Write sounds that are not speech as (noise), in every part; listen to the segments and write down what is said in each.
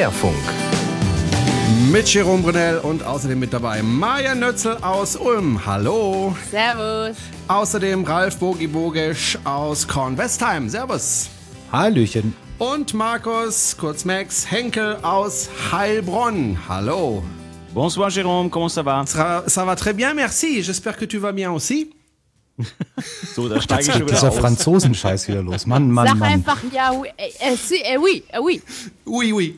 Querfunk. Mit Jerome Brunel und außerdem mit dabei Maja Nötzel aus Ulm. Hallo. Servus. Außerdem Ralf Bogi Bogisch aus Kornwestheim. Servus. Hallöchen. Und Markus, kurz Max, Henkel aus Heilbronn. Hallo. Bonsoir Jérôme, comment ça va? Ça, ça va très bien, merci. J'espère que tu vas bien aussi. (laughs) So, da steige ich schon wieder Dieser. Franzosenscheiß wieder los. Mann, Mann, Sag Mann. einfach ja, oui, äh, äh, si, äh, oui, äh, oui. Oui, oui.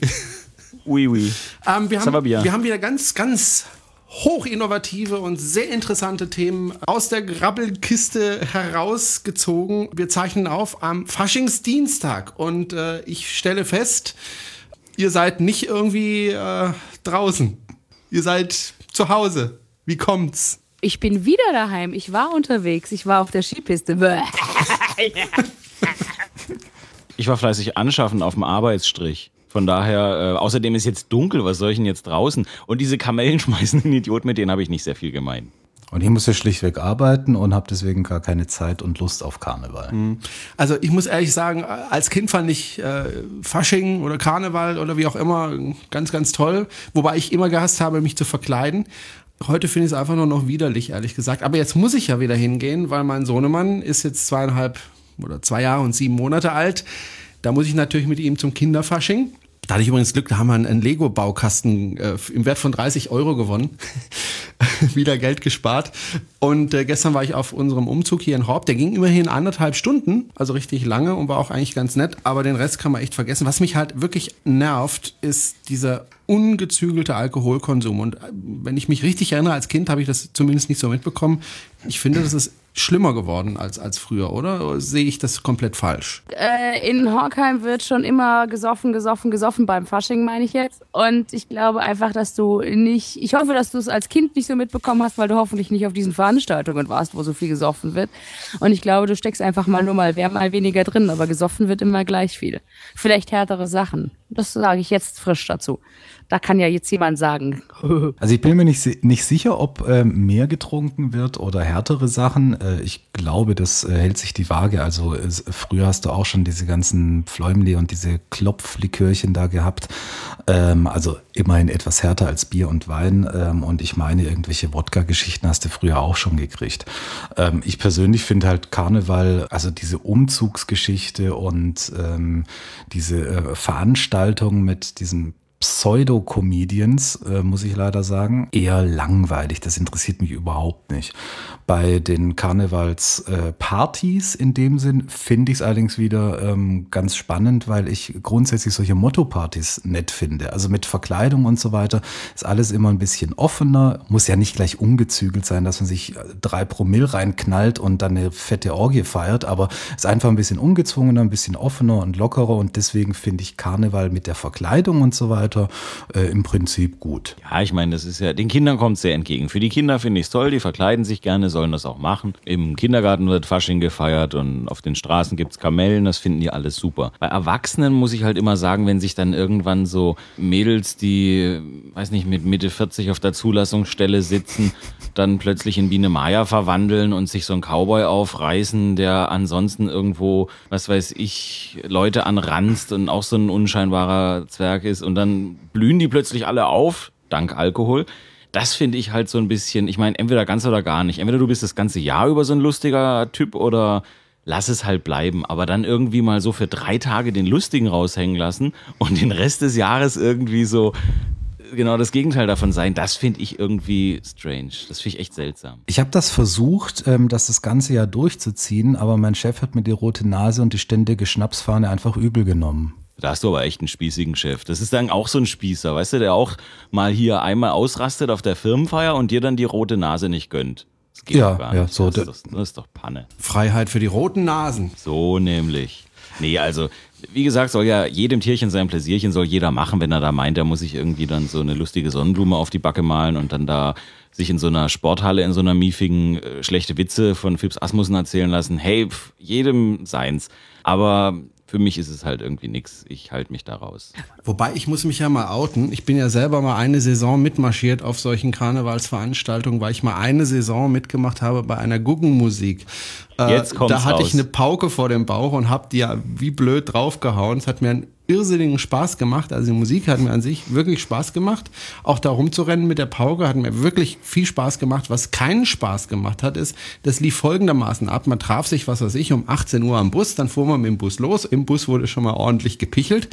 Oui, oui. Ähm, wir, haben, wir haben wieder ganz, ganz hochinnovative und sehr interessante Themen aus der Grabbelkiste herausgezogen. Wir zeichnen auf am Faschingsdienstag und äh, ich stelle fest, ihr seid nicht irgendwie äh, draußen. Ihr seid zu Hause. Wie kommt's? Ich bin wieder daheim. Ich war unterwegs. Ich war auf der Skipiste. (laughs) Ich war fleißig anschaffen auf dem Arbeitsstrich. Von daher, äh, außerdem ist jetzt dunkel, was soll ich denn jetzt draußen? Und diese Kamellen (laughs) schmeißen Idiot, mit denen habe ich nicht sehr viel gemein. Und ich musste schlichtweg arbeiten und habe deswegen gar keine Zeit und Lust auf Karneval. Also ich muss ehrlich sagen, als Kind fand ich äh, Fasching oder Karneval oder wie auch immer ganz, ganz toll. Wobei ich immer gehasst habe, mich zu verkleiden. Heute finde ich es einfach nur noch widerlich, ehrlich gesagt. Aber jetzt muss ich ja wieder hingehen, weil mein Sohnemann ist jetzt zweieinhalb oder zwei Jahre und sieben Monate alt. Da muss ich natürlich mit ihm zum Kinderfasching. Da hatte ich übrigens Glück, da haben wir einen Lego-Baukasten äh, im Wert von 30 Euro gewonnen. (laughs) Wieder Geld gespart. Und äh, gestern war ich auf unserem Umzug hier in Horb. Der ging immerhin anderthalb Stunden, also richtig lange und war auch eigentlich ganz nett. Aber den Rest kann man echt vergessen. Was mich halt wirklich nervt, ist dieser ungezügelte Alkoholkonsum. Und äh, wenn ich mich richtig erinnere, als Kind habe ich das zumindest nicht so mitbekommen. Ich finde, das ist schlimmer geworden als, als früher, oder? Oder sehe ich das komplett falsch? äh, in Horkheim wird schon immer gesoffen, gesoffen, gesoffen beim Fasching, meine ich jetzt. Und ich glaube einfach, dass du nicht, ich hoffe, dass du es als Kind nicht so mitbekommen hast, weil du hoffentlich nicht auf diesen Veranstaltungen warst, wo so viel gesoffen wird. Und ich glaube, du steckst einfach mal nur mal, wer mal weniger drin, aber gesoffen wird immer gleich viel. Vielleicht härtere Sachen. Das sage ich jetzt frisch dazu. Da kann ja jetzt jemand sagen, (laughs) Also ich bin mir nicht, nicht sicher, ob ähm, mehr getrunken wird oder härtere Sachen. Äh, ich glaube, das äh, hält sich die Waage. Also früher hast du auch schon diese ganzen Pfläumli und diese Klopflikörchen da gehabt. Ähm, also immerhin etwas härter als Bier und Wein. Ähm, und ich meine, irgendwelche Wodka-Geschichten hast du früher auch schon gekriegt. Ähm, ich persönlich finde halt Karneval, also diese Umzugsgeschichte und ähm, diese äh, Veranstaltung mit diesem Pseudo-Comedians, äh, muss ich leider sagen, eher langweilig. Das interessiert mich überhaupt nicht. Bei den Karnevals-Partys in dem Sinn finde ich es allerdings wieder ähm, ganz spannend, weil ich grundsätzlich solche Motto-Partys nett finde. Also mit Verkleidung und so weiter ist alles immer ein bisschen offener. Muss ja nicht gleich ungezügelt sein, dass man sich äh, drei Promille reinknallt und dann eine fette Orgie feiert, aber ist einfach ein bisschen ungezwungener, ein bisschen offener und lockerer und deswegen finde ich Karneval mit der Verkleidung und so weiter äh, im Prinzip gut. Ja, ich meine, das ist ja, den Kindern kommt sehr entgegen. Für die Kinder finde ich es toll, die verkleiden sich gerne, sollen das auch machen. Im Kindergarten wird Fasching gefeiert und auf den Straßen gibt's Kamellen, das finden die alles super. Bei Erwachsenen muss ich halt immer sagen, wenn sich dann irgendwann so Mädels, die, weiß nicht, mit Mitte 40 auf der Zulassungsstelle sitzen, dann plötzlich in Biene Maya verwandeln und sich so ein Cowboy aufreißen, der ansonsten irgendwo, was weiß ich, Leute anranzt und auch so ein unscheinbarer Zwerg ist und dann blühen die plötzlich alle auf, dank Alkohol. Das finde ich halt so ein bisschen, ich meine, entweder ganz oder gar nicht. Entweder du bist das ganze Jahr über so ein lustiger Typ oder lass es halt bleiben. Aber dann irgendwie mal so für drei Tage den Lustigen raushängen lassen und den Rest des Jahres irgendwie so genau das Gegenteil davon sein, das finde ich irgendwie strange. Das finde ich echt seltsam. Ich habe das versucht, ähm, das das ganze Jahr durchzuziehen, aber mein Chef hat mir die rote Nase und die ständige Schnapsfahne einfach übel genommen. Da hast du aber echt einen spießigen Chef. Das ist dann auch so ein Spießer, weißt du, der auch mal hier einmal ausrastet auf der Firmenfeier und dir dann die rote Nase nicht gönnt. Das geht Ja, gar ja, nicht. so das, ist doch, das ist doch Panne. Freiheit für die roten Nasen. So nämlich. Nee, also, wie gesagt, soll ja jedem Tierchen sein Pläsierchen soll jeder machen, wenn er da meint, er muss sich irgendwie dann so eine lustige Sonnenblume auf die Backe malen und dann da sich in so einer Sporthalle, in so einer miefigen, äh, schlechte Witze von Phipps Asmussen erzählen lassen. Hey, pf, jedem seins. Aber für mich ist es halt irgendwie nix. Ich halte mich da raus. Wobei, ich muss mich ja mal outen. Ich bin ja selber mal eine Saison mitmarschiert auf solchen Karnevalsveranstaltungen, weil ich mal eine Saison mitgemacht habe bei einer Guggenmusik. Äh, Jetzt kommt's Da hatte raus. ich eine Pauke vor dem Bauch und hab die ja wie blöd draufgehauen. Es hat mir einen irrsinnigen Spaß gemacht. Also die Musik hat mir an sich wirklich Spaß gemacht. Auch da rumzurennen mit der Pauke hat mir wirklich viel Spaß gemacht. Was keinen Spaß gemacht hat, ist, das lief folgendermaßen ab. Man traf sich, was weiß ich, um 18 Uhr am Bus, dann fuhr man mit dem Bus los. Im Bus wurde schon mal ordentlich gepichelt.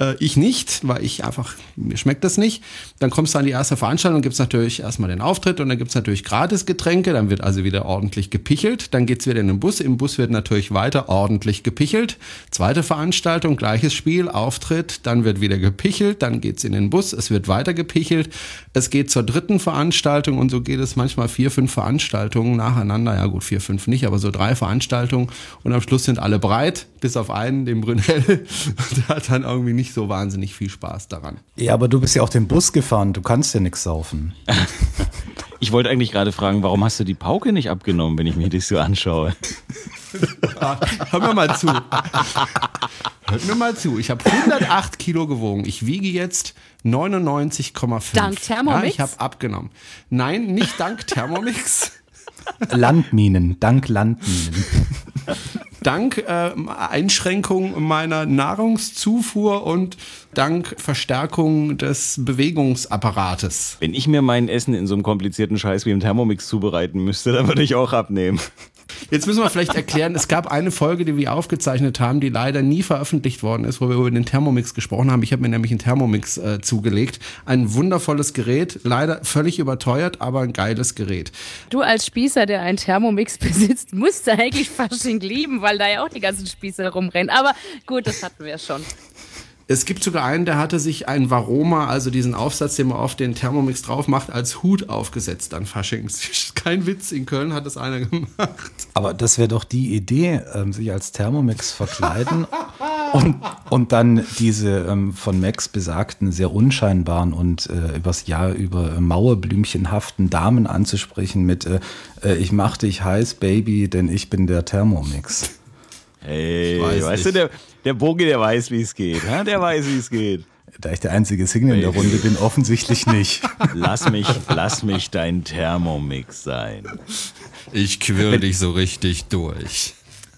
Äh, ich nicht, weil ich einfach, mir schmeckt das nicht. Dann kommst du an die erste Veranstaltung, gibt's natürlich erstmal den Auftritt und dann gibt's natürlich Gratisgetränke, dann wird also wieder ordentlich gepichelt. Dann geht's wieder in den Bus. Im Bus wird natürlich weiter ordentlich gepichelt. Zweite Veranstaltung, gleiches Spiel, Auftritt, dann wird wieder gepichelt, dann geht's in den Bus, es wird weiter gepichelt. Es geht zur dritten Veranstaltung und so geht es manchmal vier, fünf Veranstaltungen nacheinander. Ja gut, vier, fünf nicht, aber so drei Veranstaltungen und am Schluss sind alle breit, bis auf einen, den Brunel. (laughs) Der hat dann irgendwie nicht so wahnsinnig viel Spaß daran. Ja, aber du bist ja auch den Bus gefahren, du kannst ja nichts saufen. (laughs) Ich wollte eigentlich gerade fragen, warum hast du die Pauke nicht abgenommen, wenn ich mir das so anschaue? Hör mir mal zu. Hört mir mal zu. Ich habe 108 Kilo gewogen. Ich wiege jetzt 99,5. Dank Thermomix? Ja, ich habe abgenommen. Nein, nicht dank Thermomix. Landminen, dank Landminen. dank äh, Einschränkung meiner Nahrungszufuhr und dank Verstärkung des Bewegungsapparates. Wenn ich mir mein Essen in so einem komplizierten Scheiß wie im Thermomix zubereiten müsste, dann würde ich auch abnehmen. Jetzt müssen wir vielleicht erklären, es gab eine Folge, die wir aufgezeichnet haben, die leider nie veröffentlicht worden ist, wo wir über den Thermomix gesprochen haben. Ich habe mir nämlich einen Thermomix äh, zugelegt. Ein wundervolles Gerät, leider völlig überteuert, aber ein geiles Gerät. Du als Spießer, der einen Thermomix (laughs) besitzt, musst du eigentlich Fasching lieben, weil da ja auch die ganzen Spießer rumrennen. Aber gut, das hatten wir schon. Es gibt sogar einen, der hatte sich einen Varoma, also diesen Aufsatz, den man auf den Thermomix drauf macht, als Hut aufgesetzt an Fasching. (laughs) Kein Witz, in Köln hat das einer (laughs) gemacht. Aber das wäre doch die Idee, ähm, sich als Thermomix verkleiden und, und dann diese ähm, von Max besagten, sehr unscheinbaren und äh, übers Jahr über Mauerblümchenhaften Damen anzusprechen mit äh, äh, Ich mach dich heiß, Baby, denn ich bin der Thermomix. Hey, weißt nicht. du, der, der Bogi, der weiß, wie es geht. Der weiß, wie es geht. Da ich der einzige Single in der Runde bin, offensichtlich nicht. Lass mich, lass mich dein Thermomix sein. Ich quirl dich so richtig durch.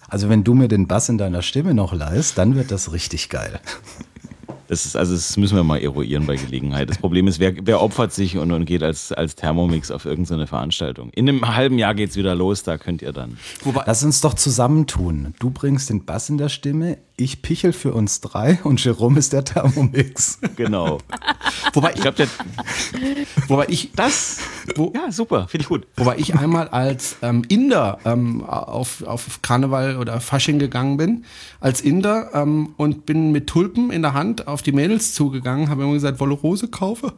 Also wenn du mir den Bass in deiner Stimme noch leist, dann wird das richtig geil. Das ist, also das müssen wir mal eruieren bei Gelegenheit. Das Problem ist, wer, wer opfert sich und, und geht als, als Thermomix auf irgendeine Veranstaltung? In einem halben Jahr geht es wieder los, da könnt ihr dann. Wobei, Lass uns doch zusammentun. Du bringst den Bass in der Stimme, ich pichel für uns drei und Jerome ist der Thermomix. (laughs) Genau. (laughs) wobei ich glaube, wobei ich das, wo, ja super, finde ich gut. Wobei ich einmal als ähm, Inder ähm, auf, auf Karneval oder Fasching gegangen bin, als Inder ähm, und bin mit Tulpen in der Hand auf die Mädels zugegangen, habe immer gesagt, wolle Rose kaufe.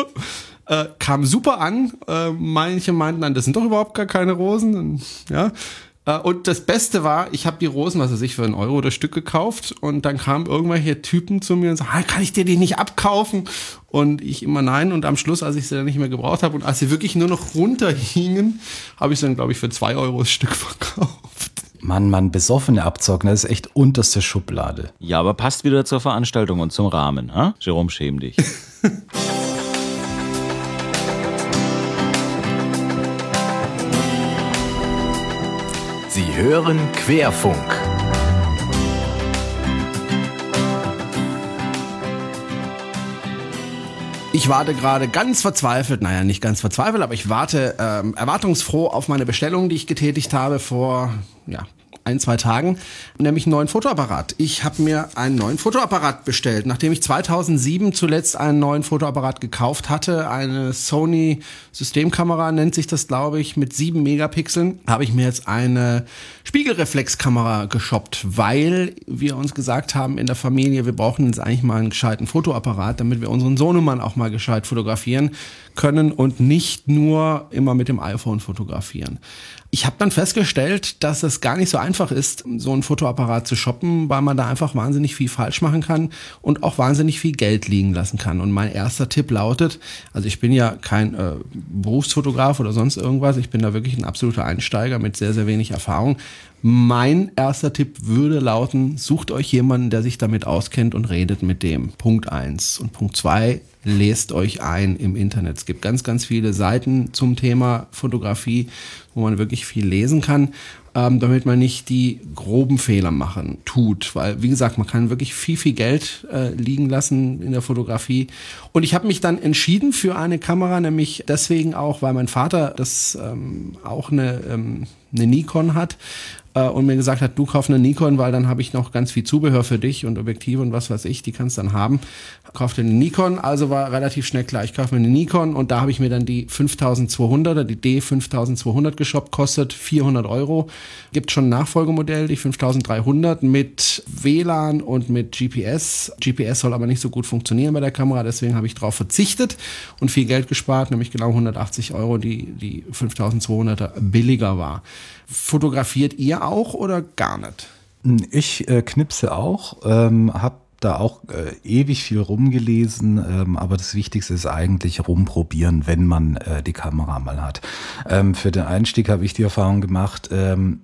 (laughs) äh, kam super an. Äh, manche meinten dann, das sind doch überhaupt gar keine Rosen. Und, ja. Äh, und das Beste war, ich habe die Rosen, was weiß ich, für einen Euro das Stück gekauft und dann kamen irgendwelche Typen zu mir und sagten, kann ich dir die nicht abkaufen? Und ich immer nein und am Schluss, als ich sie dann nicht mehr gebraucht habe und als sie wirklich nur noch runterhingen, habe ich sie dann, glaube ich, für zwei Euro das Stück (laughs) verkauft. Mann, Mann, besoffene Abzocken, das ist echt unterste Schublade. Ja, aber passt wieder zur Veranstaltung und zum Rahmen, ha? Jerome, schäm dich. (laughs) hören Querfunk. Ich warte gerade ganz verzweifelt, naja, nicht ganz verzweifelt, aber ich warte ähm, erwartungsfroh auf meine Bestellung, die ich getätigt habe vor ja, ein, zwei Tagen, nämlich einen neuen Fotoapparat. Ich habe mir einen neuen Fotoapparat bestellt. Nachdem ich 2007 zuletzt einen neuen Fotoapparat gekauft hatte, eine Sony Systemkamera nennt sich das, glaube ich, mit sieben Megapixeln, habe ich mir jetzt eine Spiegelreflexkamera geshoppt, weil wir uns gesagt haben in der Familie, wir brauchen jetzt eigentlich mal einen gescheiten Fotoapparat, damit wir unseren Sohnemann auch mal gescheit fotografieren können und nicht nur immer mit dem iPhone fotografieren. Ich habe dann festgestellt, dass es gar nicht so einfach ist, so einen Fotoapparat zu shoppen, weil man da einfach wahnsinnig viel falsch machen kann und auch wahnsinnig viel Geld liegen lassen kann. Und mein erster Tipp lautet, also ich bin ja kein äh, Berufsfotograf oder sonst irgendwas, ich bin da wirklich ein absoluter Einsteiger mit sehr, sehr wenig Erfahrung. Mein erster Tipp würde lauten, sucht euch jemanden, der sich damit auskennt und redet mit dem. Punkt eins Und Punkt zwei lest euch ein im Internet. Es gibt ganz, ganz viele Seiten zum Thema Fotografie, wo man wirklich viel lesen kann. ähm, damit man nicht die groben Fehler machen tut. Weil, wie gesagt, man kann wirklich viel, viel Geld äh, liegen lassen in der Fotografie. Und ich habe mich dann entschieden für eine Kamera, nämlich deswegen auch, weil mein Vater das ähm, auch eine, ähm, eine Nikon hat äh, und mir gesagt hat, du kauf eine Nikon, weil dann habe ich noch ganz viel Zubehör für dich und Objektive und was weiß ich, die kannst dann haben. Kaufte eine Nikon, also war relativ schnell klar, ich kaufe mir eine Nikon und da habe ich mir dann die 5200er, die D5200 geshoppt, kostet 400 Euro. Gibt schon ein Nachfolgemodell, die 5300 mit WLAN und mit GPS. GPS soll aber nicht so gut funktionieren bei der Kamera, deswegen habe ich darauf verzichtet und viel Geld gespart, nämlich genau 180 Euro, die die 5200er billiger war. Fotografiert ihr auch oder gar nicht? Ich äh, knipse auch, ähm, habe da auch äh, ewig viel rumgelesen, ähm, aber das Wichtigste ist eigentlich rumprobieren, wenn man äh, die Kamera mal hat. Ähm, für den Einstieg habe ich die Erfahrung gemacht, ähm,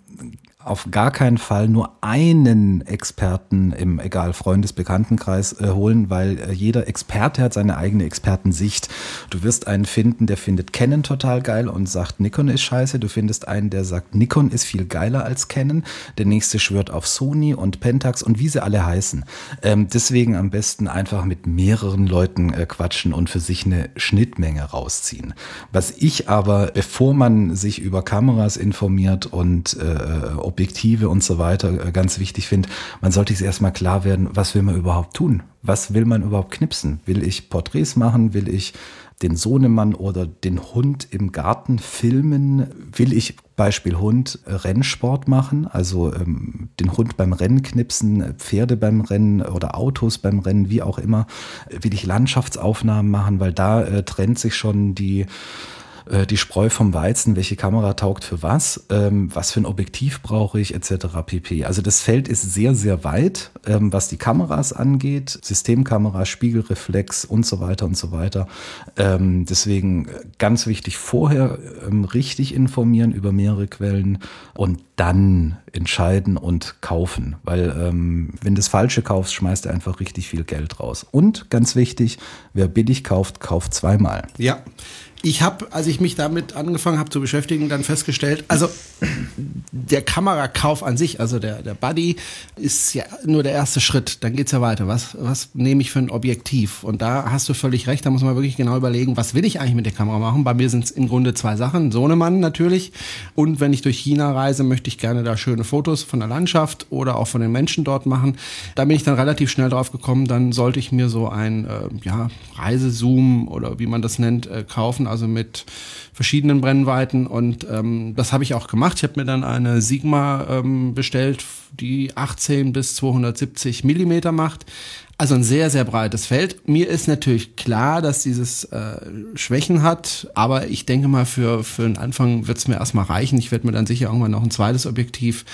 auf gar keinen Fall nur einen Experten im, egal, Freundes-Bekanntenkreis äh, holen, weil äh, jeder Experte hat seine eigene Expertensicht. Du wirst einen finden, der findet Canon total geil und sagt, Nikon ist scheiße. Du findest einen, der sagt, Nikon ist viel geiler als Canon. Der nächste schwört auf Sony und Pentax und wie sie alle heißen. Ähm, deswegen am besten einfach mit mehreren Leuten äh, quatschen und für sich eine Schnittmenge rausziehen. Was ich aber, bevor man sich über Kameras informiert und äh, Objektive und so weiter äh, ganz wichtig finde, man sollte sich erstmal klar werden, was will man überhaupt tun? Was will man überhaupt knipsen? Will ich Porträts machen? Will ich den Sohnemann oder den Hund im Garten filmen? Will ich Beispiel Hund äh, Rennsport machen, also ähm, den Hund beim Rennen knipsen, Pferde beim Rennen oder Autos beim Rennen, wie auch immer? Will ich Landschaftsaufnahmen machen, weil da äh, trennt sich schon die äh, die Spreu vom Weizen, welche Kamera taugt für was, ähm, was für ein Objektiv brauche ich, etc. pp. Also das Feld ist sehr, sehr weit, ähm, was die Kameras angeht, Systemkamera, Spiegelreflex und so weiter und so weiter. Ähm, deswegen ganz wichtig, vorher ähm, richtig informieren über mehrere Quellen und dann entscheiden und kaufen, weil ähm, wenn du das Falsche kaufst, schmeißt du einfach richtig viel Geld raus. Und ganz wichtig, wer billig kauft, kauft zweimal. Ja, ich habe, als ich mich damit angefangen habe zu beschäftigen, dann festgestellt, also der Kamerakauf an sich, also der, der Buddy, ist ja nur der erste Schritt. Dann geht's ja weiter. Was, was nehme ich für ein Objektiv? Und da hast du völlig recht, da muss man wirklich genau überlegen, was will ich eigentlich mit der Kamera machen? Bei mir sind es im Grunde zwei Sachen. Sohnemann natürlich. Und wenn ich durch China reise, möchte ich gerne da schöne Fotos von der Landschaft oder auch von den Menschen dort machen. Da bin ich dann relativ schnell drauf gekommen, dann sollte ich mir so ein äh, ja, Reisezoom oder wie man das nennt, äh, kaufen also mit verschiedenen Brennweiten. Und ähm, das habe ich auch gemacht. Ich habe mir dann eine Sigma ähm, bestellt, die 18 bis 270 Millimeter macht. Also ein sehr, sehr breites Feld. Mir ist natürlich klar, dass dieses äh, Schwächen hat, aber ich denke mal, für, für den Anfang wird es mir erstmal reichen. Ich werde mir dann sicher irgendwann noch ein zweites Objektiv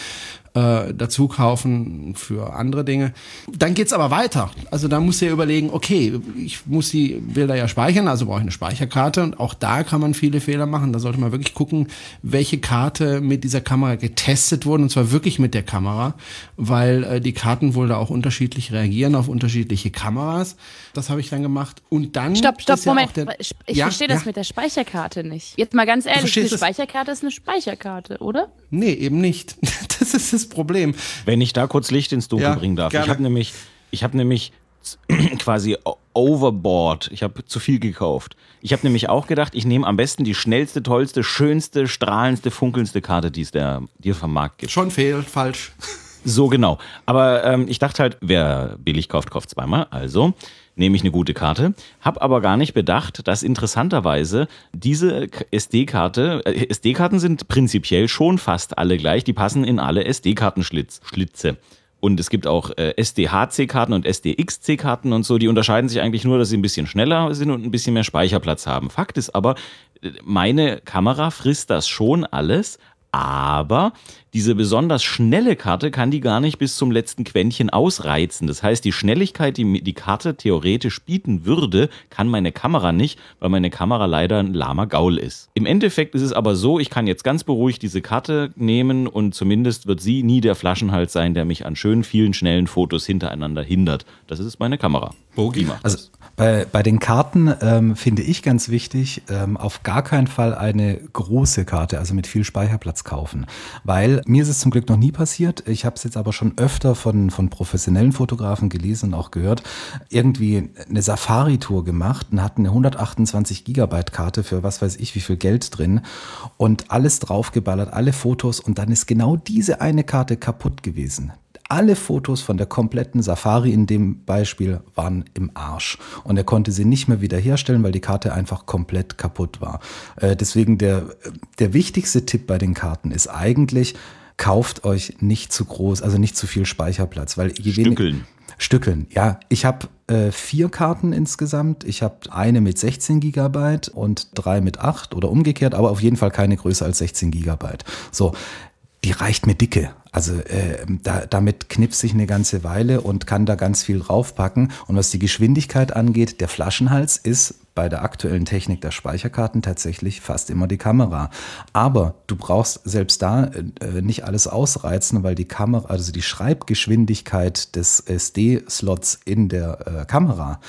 äh, dazu kaufen für andere Dinge. Dann geht's aber weiter. Also da muss ihr überlegen, okay, ich muss die Bilder ja speichern, also brauche ich eine Speicherkarte und auch da kann man viele Fehler machen. Da sollte man wirklich gucken, welche Karte mit dieser Kamera getestet wurde und zwar wirklich mit der Kamera, weil äh, die Karten wohl da auch unterschiedlich reagieren auf unterschiedliche Kameras. Das habe ich dann gemacht und dann Stopp, stopp, ist ja Moment. auch der- ich Ja, verstehe das ja. mit der Speicherkarte nicht. Jetzt mal ganz ehrlich, eine Speicherkarte ist eine Speicherkarte, oder? Nee, eben nicht. (laughs) Das ist das Problem. Wenn ich da kurz Licht ins Dunkel Ja, bringen darf. gerne. Ich habe nämlich, ich habe nämlich (clears throat) quasi overboard. Ich habe zu viel gekauft. Ich habe nämlich auch gedacht, ich nehme am besten die schnellste, tollste, schönste, strahlendste, funkelndste Karte, die es der, dir vom Markt gibt. Schon fehl, falsch. So genau. Aber ähm, ich dachte halt, wer billig kauft, kauft zweimal. Also nehme ich eine gute Karte. Hab aber gar nicht bedacht, dass interessanterweise diese SD-Karte, äh, SD-Karten sind prinzipiell schon fast alle gleich. Die passen in alle SD-Kartenschlitze. Und es gibt auch äh, SDHC-Karten und SDXC-Karten und so. Die unterscheiden sich eigentlich nur, dass sie ein bisschen schneller sind und ein bisschen mehr Speicherplatz haben. Fakt ist aber, äh, meine Kamera frisst das schon alles, aber diese besonders schnelle Karte kann die gar nicht bis zum letzten Quäntchen ausreizen. Das heißt, die Schnelligkeit, die mir die Karte theoretisch bieten würde, kann meine Kamera nicht, weil meine Kamera leider ein lahmer Gaul ist. Im Endeffekt ist es aber so, ich kann jetzt ganz beruhigt diese Karte nehmen und zumindest wird sie nie der Flaschenhals sein, der mich an schönen vielen schnellen Fotos hintereinander hindert. Das ist meine Kamera. Die macht Also das. bei, bei den Karten ähm, finde ich ganz wichtig, ähm, auf gar keinen Fall eine große Karte, also mit viel Speicherplatz kaufen. Weil Mir ist es zum Glück noch nie passiert. Ich habe es jetzt aber schon öfter von, von professionellen Fotografen gelesen und auch gehört. Irgendwie eine Safari-Tour gemacht und hatten eine 128 Gigabyte Karte für was weiß ich wie viel Geld drin und alles draufgeballert, alle Fotos und dann ist genau diese eine Karte kaputt gewesen alle Fotos von der kompletten Safari in dem Beispiel waren im Arsch. Und er konnte sie nicht mehr wiederherstellen, weil die Karte einfach komplett kaputt war. Äh, deswegen der, der wichtigste Tipp bei den Karten ist eigentlich, kauft euch nicht zu groß, also nicht zu viel Speicherplatz, weil je Stückeln. Stückeln, ja. Ich habe äh, vier Karten insgesamt. Ich habe eine mit 16 Gigabyte und drei mit 8 oder umgekehrt, aber auf jeden Fall keine größer als 16 Gigabyte. So, die reicht mir dicke. Also äh, da, damit knipst sich eine ganze Weile und kann da ganz viel draufpacken. Und was die Geschwindigkeit angeht, der Flaschenhals ist bei der aktuellen Technik der Speicherkarten tatsächlich fast immer die Kamera. Aber du brauchst selbst da äh, nicht alles ausreizen, weil die Kamera, also die Schreibgeschwindigkeit des SD-Slots in der äh, Kamera,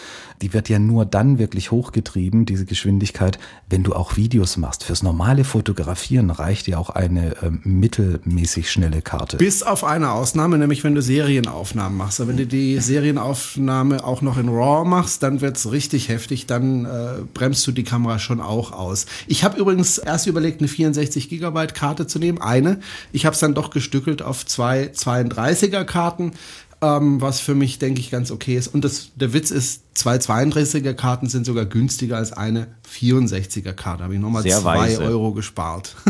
die wird ja nur dann wirklich hochgetrieben, diese Geschwindigkeit, wenn du auch Videos machst. Fürs normale Fotografieren reicht ja auch eine äh, mittelmäßig schnelle Karte. Bis auf eine Ausnahme, nämlich wenn du Serienaufnahmen machst. Aber wenn du die Serienaufnahme auch noch in RAW machst, dann wird's richtig heftig. Dann äh, bremst du die Kamera schon auch aus. Ich habe übrigens erst überlegt, eine 64 Gigabyte Karte zu nehmen, eine. Ich habe es dann doch gestückelt auf zwei 32er Karten, ähm, was für mich, denke ich, ganz okay ist. Und das, der Witz ist, zwei 32er Karten sind sogar günstiger als eine 64er Karte. Habe ich nochmal Sehr zwei weise. Euro gespart. (laughs)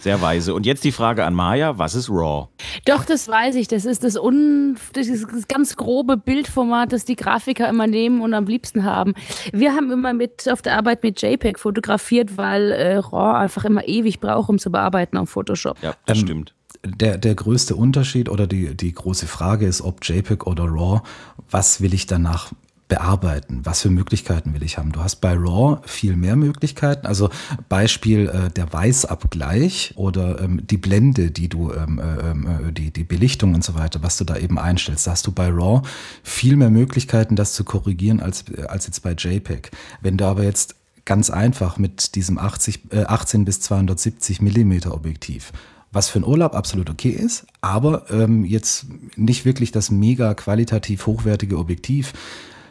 Sehr weise. Und jetzt die Frage an Maya, was ist RAW? Doch, das weiß ich. Das ist das, un, das, ist das ganz grobe Bildformat, das die Grafiker immer nehmen und am liebsten haben. Wir haben immer mit auf der Arbeit mit JPEG fotografiert, weil äh, RAW einfach immer ewig braucht, um zu bearbeiten auf Photoshop. Ja, das Ähm, stimmt. Der, der größte Unterschied oder die, die große Frage ist, ob JPEG oder RAW, was will ich danach bearbeiten? Was für Möglichkeiten will ich haben? Du hast bei RAW viel mehr Möglichkeiten. Also Beispiel äh, der Weißabgleich oder ähm, die Blende, die du, ähm, äh, äh, die, die Belichtung und so weiter, was du da eben einstellst. Da hast du bei RAW viel mehr Möglichkeiten, das zu korrigieren als, als jetzt bei JPEG. Wenn du aber jetzt ganz einfach mit diesem 80, äh, 18 bis 270 Millimeter Objektiv was für einen Urlaub absolut okay ist, aber ähm, jetzt nicht wirklich das mega qualitativ hochwertige Objektiv.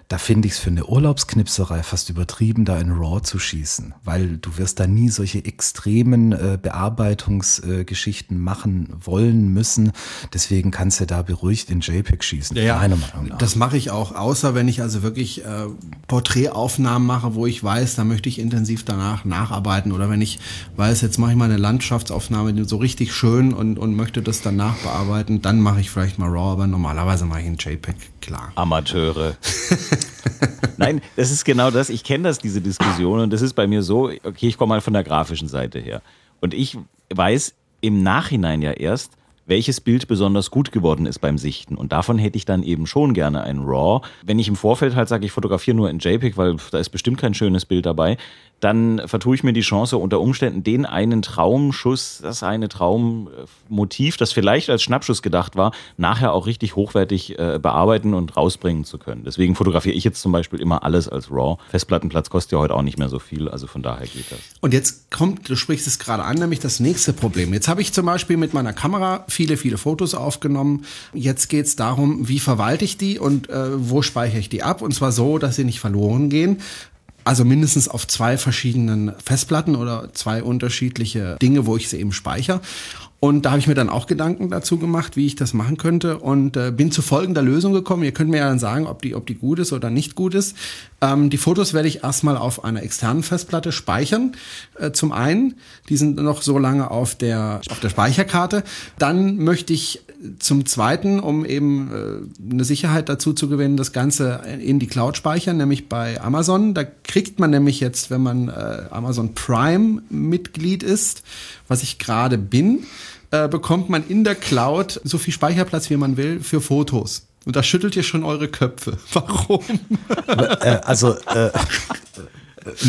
Da finde ich es für eine Urlaubsknipserei fast übertrieben, da in RAW zu schießen, weil du wirst da nie solche extremen äh, Bearbeitungsgeschichten äh, machen wollen müssen. Deswegen kannst du da beruhigt in JPEG schießen, meiner Meinung nach. Das mache ich auch, außer wenn ich also wirklich äh, Porträtaufnahmen mache, wo ich weiß, da möchte ich intensiv danach nacharbeiten. Oder wenn ich weiß, jetzt mache ich mal eine Landschaftsaufnahme so richtig schön und, und möchte das dann nachbearbeiten, dann mache ich vielleicht mal RAW, aber normalerweise mache ich ein JPEG, klar. Amateure. (laughs) Nein, das ist genau das. Ich kenne das, diese Diskussion. Und das ist bei mir so, okay, ich komme mal von der grafischen Seite her. Und ich weiß im Nachhinein ja erst, welches Bild besonders gut geworden ist beim Sichten. Und davon hätte ich dann eben schon gerne ein RAW. Wenn ich im Vorfeld halt sage, ich fotografiere nur in JPEG, weil da ist bestimmt kein schönes Bild dabei, dann vertue ich mir die Chance, unter Umständen den einen Traumschuss, das eine Traummotiv, das vielleicht als Schnappschuss gedacht war, nachher auch richtig hochwertig äh, bearbeiten und rausbringen zu können. Deswegen fotografiere ich jetzt zum Beispiel immer alles als RAW. Festplattenplatz kostet ja heute auch nicht mehr so viel, also von daher geht das. Und jetzt kommt, du sprichst es gerade an, nämlich das nächste Problem. Jetzt habe ich zum Beispiel mit meiner Kamera viele, viele Fotos aufgenommen. Jetzt geht es darum, wie verwalte ich die und äh, wo speichere ich die ab. Und zwar so, dass sie nicht verloren gehen. Also mindestens auf zwei verschiedenen Festplatten oder zwei unterschiedliche Dinge, wo ich sie eben speichere. Und da habe ich mir dann auch Gedanken dazu gemacht, wie ich das machen könnte und äh, bin zu folgender Lösung gekommen. Ihr könnt mir ja dann sagen, ob die, ob die gut ist oder nicht gut ist. Ähm, die Fotos werde ich erstmal auf einer externen Festplatte speichern. Äh, zum einen, die sind noch so lange auf der, auf der Speicherkarte. Dann möchte ich zum Zweiten, um eben äh, eine Sicherheit dazu zu gewinnen, das Ganze in die Cloud speichern, nämlich bei Amazon. Da kriegt man nämlich jetzt, wenn man äh, Amazon Prime Mitglied ist, was ich gerade bin, äh, bekommt man in der Cloud so viel Speicherplatz, wie man will, für Fotos. Und da schüttelt ihr schon eure Köpfe. (laughs) Warum? äh, also, äh,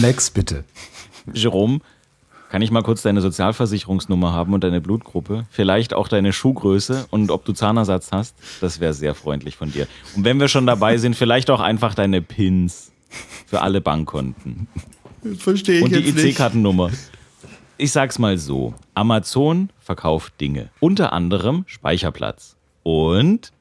Max, bitte. Jerome, kann ich mal kurz deine Sozialversicherungsnummer haben und deine Blutgruppe? Vielleicht auch deine Schuhgröße und ob du Zahnersatz hast? Das wäre sehr freundlich von dir. Und wenn wir schon dabei sind, vielleicht auch einfach deine Pins für alle Bankkonten. Verstehe ich Und die. EC-Kartennummer. Ich sag's mal so: Amazon verkauft Dinge. Unter anderem Speicherplatz und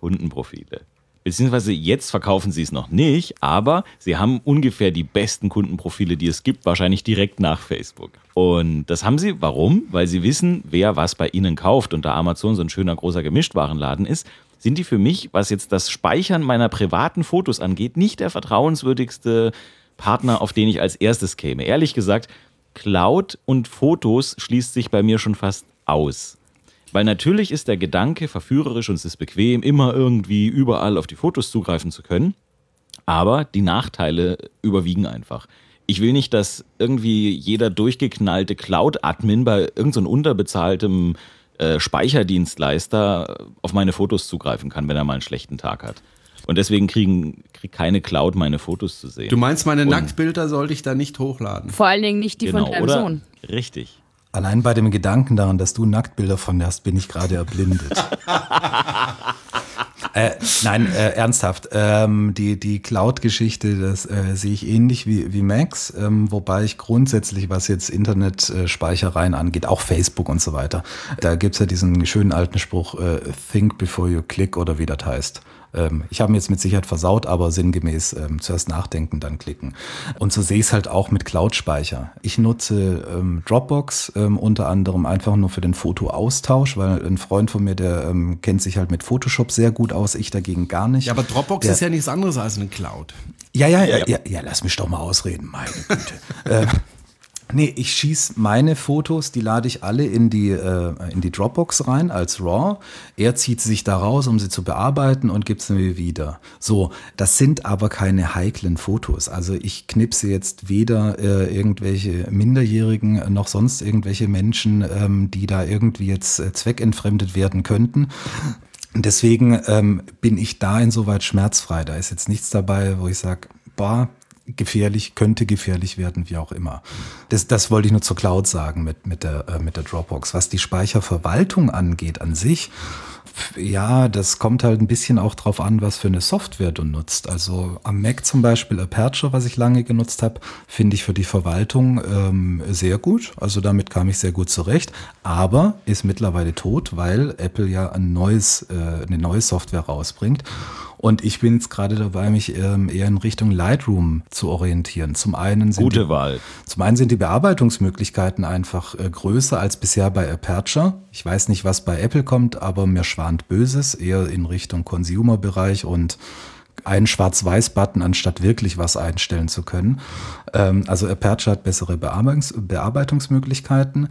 Kundenprofile. Beziehungsweise jetzt verkaufen sie es noch nicht, aber sie haben ungefähr die besten Kundenprofile, die es gibt, wahrscheinlich direkt nach Facebook. Und das haben sie, warum? Weil sie wissen, wer was bei ihnen kauft. Und da Amazon so ein schöner großer Gemischtwarenladen ist, sind die für mich, was jetzt das Speichern meiner privaten Fotos angeht, nicht der vertrauenswürdigste Partner, auf den ich als erstes käme. Ehrlich gesagt, Cloud und Fotos schließt sich bei mir schon fast aus. Weil natürlich ist der Gedanke verführerisch und es ist bequem, immer irgendwie überall auf die Fotos zugreifen zu können. Aber die Nachteile überwiegen einfach. Ich will nicht, dass irgendwie jeder durchgeknallte Cloud-Admin bei irgendeinem so unterbezahltem äh, Speicherdienstleister auf meine Fotos zugreifen kann, wenn er mal einen schlechten Tag hat. Und deswegen kriegen kriegt keine Cloud meine Fotos zu sehen. Du meinst, meine Und- Nacktbilder sollte ich da nicht hochladen? Vor allen Dingen nicht die genau, von deinem oder? Sohn. Richtig. Allein bei dem Gedanken daran, dass du Nacktbilder von dir hast, bin ich gerade erblindet. (laughs) äh, nein, äh, ernsthaft. Ähm, die die Cloud-Geschichte, das äh, sehe ich ähnlich wie, wie Max, ähm, wobei ich grundsätzlich, was jetzt Internetspeichereien angeht, auch Facebook und so weiter, da gibt's ja diesen schönen alten Spruch, äh, think before you click oder wie das heißt. Ähm, ich habe ihn jetzt mit Sicherheit versaut, aber sinngemäß ähm, zuerst nachdenken, dann klicken. Und so sehe ich es halt auch mit Cloud-Speicher. Ich nutze ähm, Dropbox ähm, unter anderem einfach nur für den Fotoaustausch, weil ein Freund von mir, der ähm, kennt sich halt mit Photoshop sehr gut aus, ich dagegen gar nicht. Ja, aber Dropbox Der- ist ja nichts anderes als eine Cloud. ja, ja, ja, ja, ja, lass mich doch mal ausreden, meine Güte. (laughs) nee, ich schieß meine Fotos, die lade ich alle in die, äh, in die Dropbox rein als RAW. Er zieht sich da raus, um sie zu bearbeiten und gibt sie mir wieder. So, das sind aber keine heiklen Fotos. Also ich knipse jetzt weder äh, irgendwelche Minderjährigen noch sonst irgendwelche Menschen, ähm, die da irgendwie jetzt äh, zweckentfremdet werden könnten. Deswegen ähm, bin ich da insoweit schmerzfrei. Da ist jetzt nichts dabei, wo ich sage, boah, gefährlich, könnte gefährlich werden, wie auch immer. Das, das wollte ich nur zur Cloud sagen mit, mit, der, äh, mit der Dropbox. Was die Speicherverwaltung angeht an sich, ja, das kommt halt ein bisschen auch drauf an, was für eine Software du nutzt. Also am Mac zum Beispiel Aperture, was ich lange genutzt habe, finde ich für die Verwaltung ähm, sehr gut. Also damit kam ich sehr gut zurecht. Aber ist mittlerweile tot, weil Apple ja ein neues, äh, eine neue Software rausbringt. Und ich bin jetzt gerade dabei, mich ähm, eher in Richtung Lightroom zu orientieren. Zum einen sind Gute die, Wahl. zum einen sind die Bearbeitungsmöglichkeiten einfach äh, größer als bisher bei Aperture. Ich weiß nicht, was bei Apple kommt, aber mir schwant Böses, eher in Richtung Consumer-Bereich und einen Schwarz-Weiß-Button, anstatt wirklich was einstellen zu können. Ähm, also Aperture hat bessere Bearbeitungs Bearbeitungsmöglichkeiten.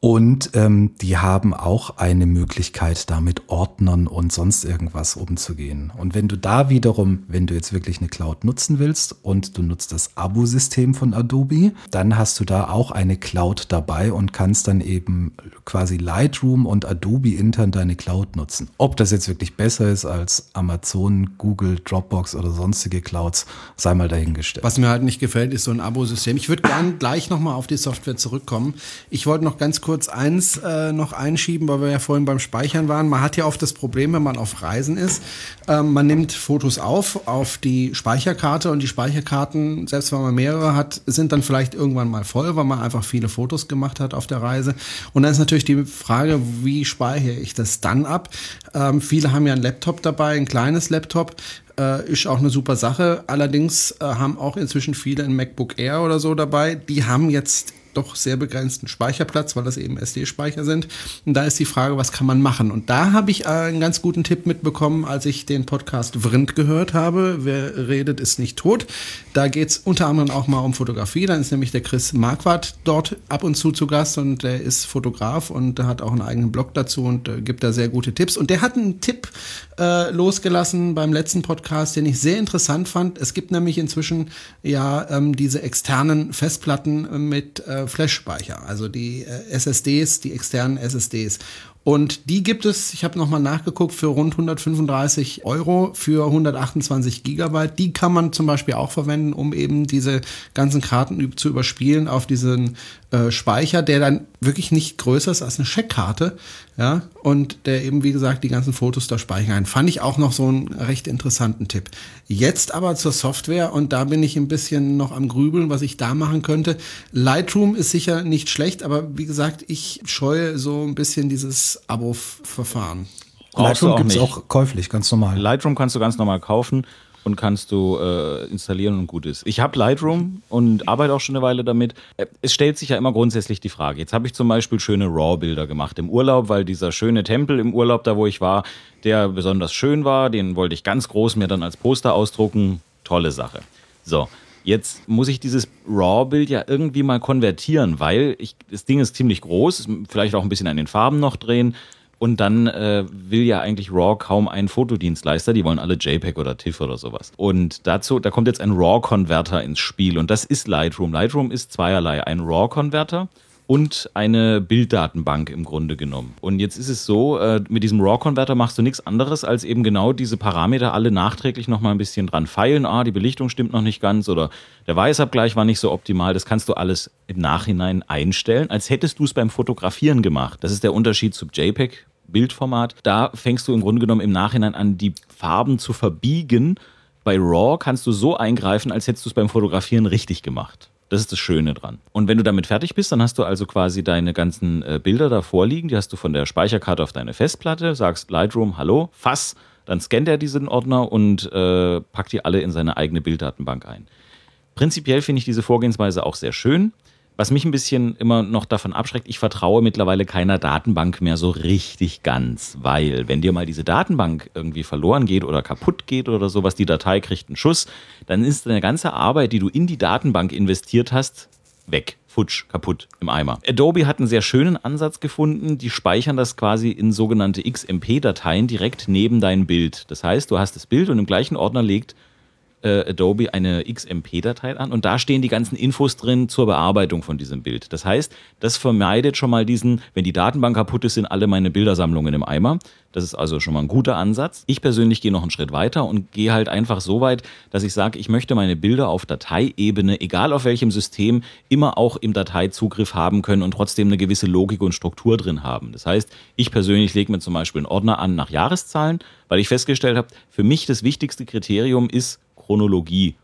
Und ähm, die haben auch eine Möglichkeit, da mit Ordnern und sonst irgendwas umzugehen. Und wenn du da wiederum, wenn du jetzt wirklich eine Cloud nutzen willst und du nutzt das Abo-System von Adobe, dann hast du da auch eine Cloud dabei und kannst dann eben quasi Lightroom und Adobe intern deine Cloud nutzen. Ob das jetzt wirklich besser ist als Amazon, Google, Dropbox oder sonstige Clouds, sei mal dahingestellt. Was mir halt nicht gefällt, ist so ein Abo-System. Ich würde gern gleich nochmal auf die Software zurückkommen. Ich wollte noch ganz kurz eins äh, noch einschieben, weil wir ja vorhin beim Speichern waren. Man hat ja oft das Problem, wenn man auf Reisen ist, ähm, man nimmt Fotos auf, auf die Speicherkarte und die Speicherkarten, selbst wenn man mehrere hat, sind dann vielleicht irgendwann mal voll, weil man einfach viele Fotos gemacht hat auf der Reise. Und dann ist natürlich die Frage, wie speichere ich das dann ab? Ähm, viele haben ja einen Laptop dabei, ein kleines Laptop äh, ist auch eine super Sache. Allerdings äh, haben auch inzwischen viele ein MacBook Air oder so dabei. Die haben jetzt doch sehr begrenzten Speicherplatz, weil das eben SD-Speicher sind. Und da ist die Frage, was kann man machen? Und da habe ich einen ganz guten Tipp mitbekommen, als ich den Podcast Vrind gehört habe. Wer redet, ist nicht tot. Da geht's unter anderem auch mal um Fotografie. Dann ist nämlich der Chris Marquardt dort ab und zu zu Gast und der ist Fotograf und hat auch einen eigenen Blog dazu und äh, gibt da sehr gute Tipps. Und der hat einen Tipp äh, losgelassen beim letzten Podcast, den ich sehr interessant fand. Es gibt nämlich inzwischen ja ähm, diese externen Festplatten mit äh, Flash-Speicher, also die äh, SSDs, die externen SSDs. Und die gibt es, ich habe nochmal nachgeguckt, für rund 135 Euro für 128 Gigabyte. Die kann man zum Beispiel auch verwenden, um eben diese ganzen Karten zu überspielen auf diesen äh, Speicher, der dann wirklich nicht größer ist als eine Scheckkarte, ja, und der eben, wie gesagt, die ganzen Fotos da speichern kann. Fand ich auch noch so einen recht interessanten Tipp. Jetzt aber zur Software und da bin ich ein bisschen noch am Grübeln, was ich da machen könnte. Lightroom ist sicher nicht schlecht, aber wie gesagt, ich scheue so ein bisschen dieses Abo-Verfahren. Lightroom gibt es auch käuflich, ganz normal. Lightroom kannst du ganz normal kaufen und kannst du äh, installieren und gut ist. Ich habe Lightroom und arbeite auch schon eine Weile damit. Äh, es stellt sich ja immer grundsätzlich die Frage. Jetzt habe ich zum Beispiel schöne RAW-Bilder gemacht im Urlaub, weil dieser schöne Tempel im Urlaub, da wo ich war, der besonders schön war, den wollte ich ganz groß mir dann als Poster ausdrucken. Tolle Sache. So, Jetzt muss ich dieses RAW-Bild ja irgendwie mal konvertieren, weil ich, das Ding ist ziemlich groß, vielleicht auch ein bisschen an den Farben noch drehen. Und dann äh, will ja eigentlich RAW kaum einen Fotodienstleister, die wollen alle JPEG oder TIFF oder sowas. Und dazu, da kommt jetzt ein RAW-Konverter ins Spiel und das ist Lightroom. Lightroom ist zweierlei, ein RAW-Konverter und eine Bilddatenbank im Grunde genommen. Und jetzt ist es so, äh, mit diesem RAW-Converter machst du nichts anderes, als eben genau diese Parameter alle nachträglich nochmal ein bisschen dran feilen. Ah, die Belichtung stimmt noch nicht ganz oder der Weißabgleich war nicht so optimal. Das kannst du alles im Nachhinein einstellen, als hättest du es beim Fotografieren gemacht. Das ist der Unterschied zu JPEG. Bildformat, da fängst du im Grunde genommen im Nachhinein an, die Farben zu verbiegen. Bei RAW kannst du so eingreifen, als hättest du es beim Fotografieren richtig gemacht. Das ist das Schöne dran. Und wenn du damit fertig bist, dann hast du also quasi deine ganzen äh, Bilder da vorliegen. Die hast du von der Speicherkarte auf deine Festplatte, sagst Lightroom, hallo, fass, dann scannt er diesen Ordner und äh, packt die alle in seine eigene Bilddatenbank ein. Prinzipiell finde ich diese Vorgehensweise auch sehr schön. Was mich ein bisschen immer noch davon abschreckt, ich vertraue mittlerweile keiner Datenbank mehr so richtig ganz, weil wenn dir mal diese Datenbank irgendwie verloren geht oder kaputt geht oder sowas, die Datei kriegt einen Schuss, dann ist deine ganze Arbeit, die du in die Datenbank investiert hast, weg. Futsch, kaputt im Eimer. Adobe hat einen sehr schönen Ansatz gefunden. Die speichern das quasi in sogenannte XMP-Dateien direkt neben dein Bild. Das heißt, du hast das Bild und im gleichen Ordner liegt äh, Adobe eine XMP-Datei an und da stehen die ganzen Infos drin zur Bearbeitung von diesem Bild. Das heißt, das vermeidet schon mal diesen, wenn die Datenbank kaputt ist, sind alle meine Bildersammlungen im Eimer. Das ist also schon mal ein guter Ansatz. Ich persönlich gehe noch einen Schritt weiter und gehe halt einfach so weit, dass ich sage, ich möchte meine Bilder auf Dateiebene, egal auf welchem System, immer auch im Dateizugriff haben können und trotzdem eine gewisse Logik und Struktur drin haben. Das heißt, ich persönlich lege mir zum Beispiel einen Ordner an nach Jahreszahlen, weil ich festgestellt habe, für mich das wichtigste Kriterium ist Chronologie.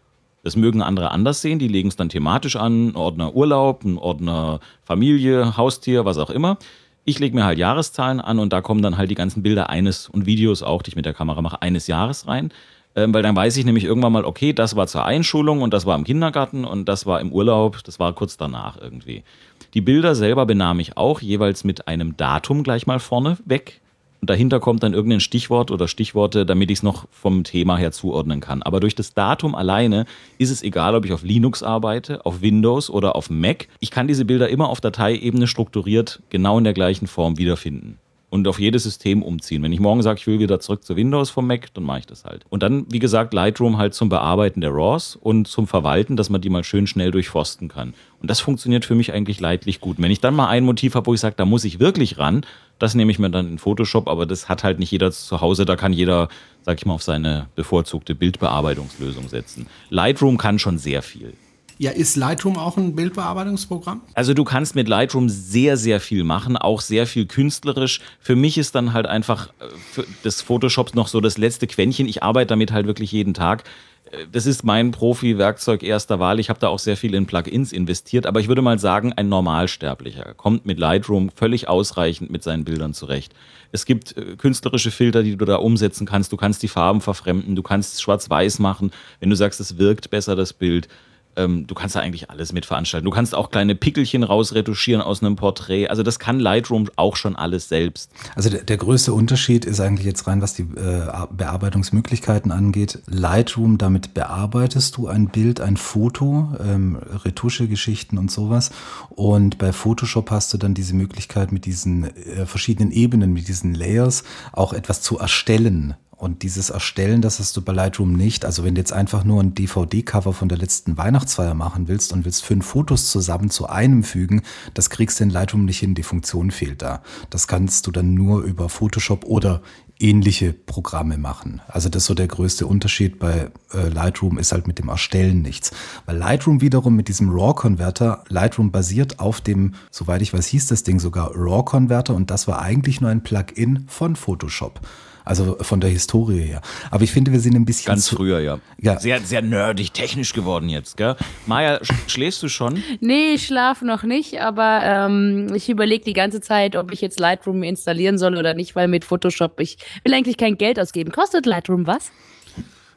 Das mögen andere anders sehen, die legen es dann thematisch an, ein Ordner Urlaub, ein Ordner Familie, Haustier, was auch immer. Ich lege mir halt Jahreszahlen an und da kommen dann halt die ganzen Bilder eines und Videos auch, die ich mit der Kamera mache, eines Jahres rein. Ähm, weil dann weiß ich nämlich irgendwann mal, okay, das war zur Einschulung und das war im Kindergarten und das war im Urlaub, das war kurz danach irgendwie. Die Bilder selber benahm ich auch jeweils mit einem Datum gleich mal vorne weg und dahinter kommt dann irgendein Stichwort oder Stichworte, damit ich es noch vom Thema her zuordnen kann. Aber durch das Datum alleine ist es egal, ob ich auf Linux arbeite, auf Windows oder auf Mac. Ich kann diese Bilder immer auf Dateiebene strukturiert genau in der gleichen Form wiederfinden und auf jedes System umziehen. Wenn ich morgen sage, ich will wieder zurück zu Windows vom Mac, dann mache ich das halt. Und dann, wie gesagt, Lightroom halt zum Bearbeiten der RAWs und zum Verwalten, dass man die mal schön schnell durchforsten kann. Und das funktioniert für mich eigentlich leidlich gut. wenn ich dann mal ein Motiv habe, wo ich sage, da muss ich wirklich ran, das nehme ich mir dann in Photoshop, aber das hat halt nicht jeder zu Hause. Da kann jeder, sag ich mal, auf seine bevorzugte Bildbearbeitungslösung setzen. Lightroom kann schon sehr viel. Ja, ist Lightroom auch ein Bildbearbeitungsprogramm? Also du kannst mit Lightroom sehr, sehr viel machen, auch sehr viel künstlerisch. Für mich ist dann halt einfach äh, des Photoshops noch so das letzte Quäntchen. Ich arbeite damit halt wirklich jeden Tag. Äh, das ist mein Profi-Werkzeug erster Wahl. Ich habe da auch sehr viel in Plugins investiert, aber ich würde mal sagen, ein Normalsterblicher kommt mit Lightroom völlig ausreichend mit seinen Bildern zurecht. Es gibt äh, künstlerische Filter, die du da umsetzen kannst. Du kannst die Farben verfremden, du kannst es schwarz-weiß machen. Wenn du sagst, es wirkt besser, das Bild ähm, du kannst da eigentlich alles mit veranstalten. Du kannst auch kleine Pickelchen rausretuschieren aus einem Porträt. Also das kann Lightroom auch schon alles selbst. Also der, der größte Unterschied ist eigentlich jetzt rein, was die äh, Bearbeitungsmöglichkeiten angeht. Lightroom, damit bearbeitest du ein Bild, ein Foto, ähm, Retusche-Geschichten und sowas. Und bei Photoshop hast du dann diese Möglichkeit mit diesen äh, verschiedenen Ebenen, mit diesen Layers auch etwas zu erstellen. Und dieses Erstellen, das hast du bei Lightroom nicht. Also wenn du jetzt einfach nur ein DVD-Cover von der letzten Weihnachtsfeier machen willst und willst fünf Fotos zusammen zu einem fügen, das kriegst du in Lightroom nicht hin. Die Funktion fehlt da. Das kannst du dann nur über Photoshop oder ähnliche Programme machen. Also das ist so der größte Unterschied bei äh, Lightroom ist halt mit dem Erstellen nichts. Weil Lightroom wiederum mit diesem RAW-Converter, Lightroom basiert auf dem, soweit ich weiß, hieß das Ding sogar RAW-Converter und das war eigentlich nur ein Plugin von Photoshop. Also von der Historie her. Aber ich finde, wir sind ein bisschen Ganz zu, früher, ja. Ja. Sehr, sehr nerdig, technisch geworden jetzt, gell? Maja, sch schläfst du schon? Nee, ich schlafe noch nicht, aber ähm, ich überlege die ganze Zeit, ob ich jetzt Lightroom installieren soll oder nicht, weil mit Photoshop, ich will eigentlich kein Geld ausgeben. Kostet Lightroom was?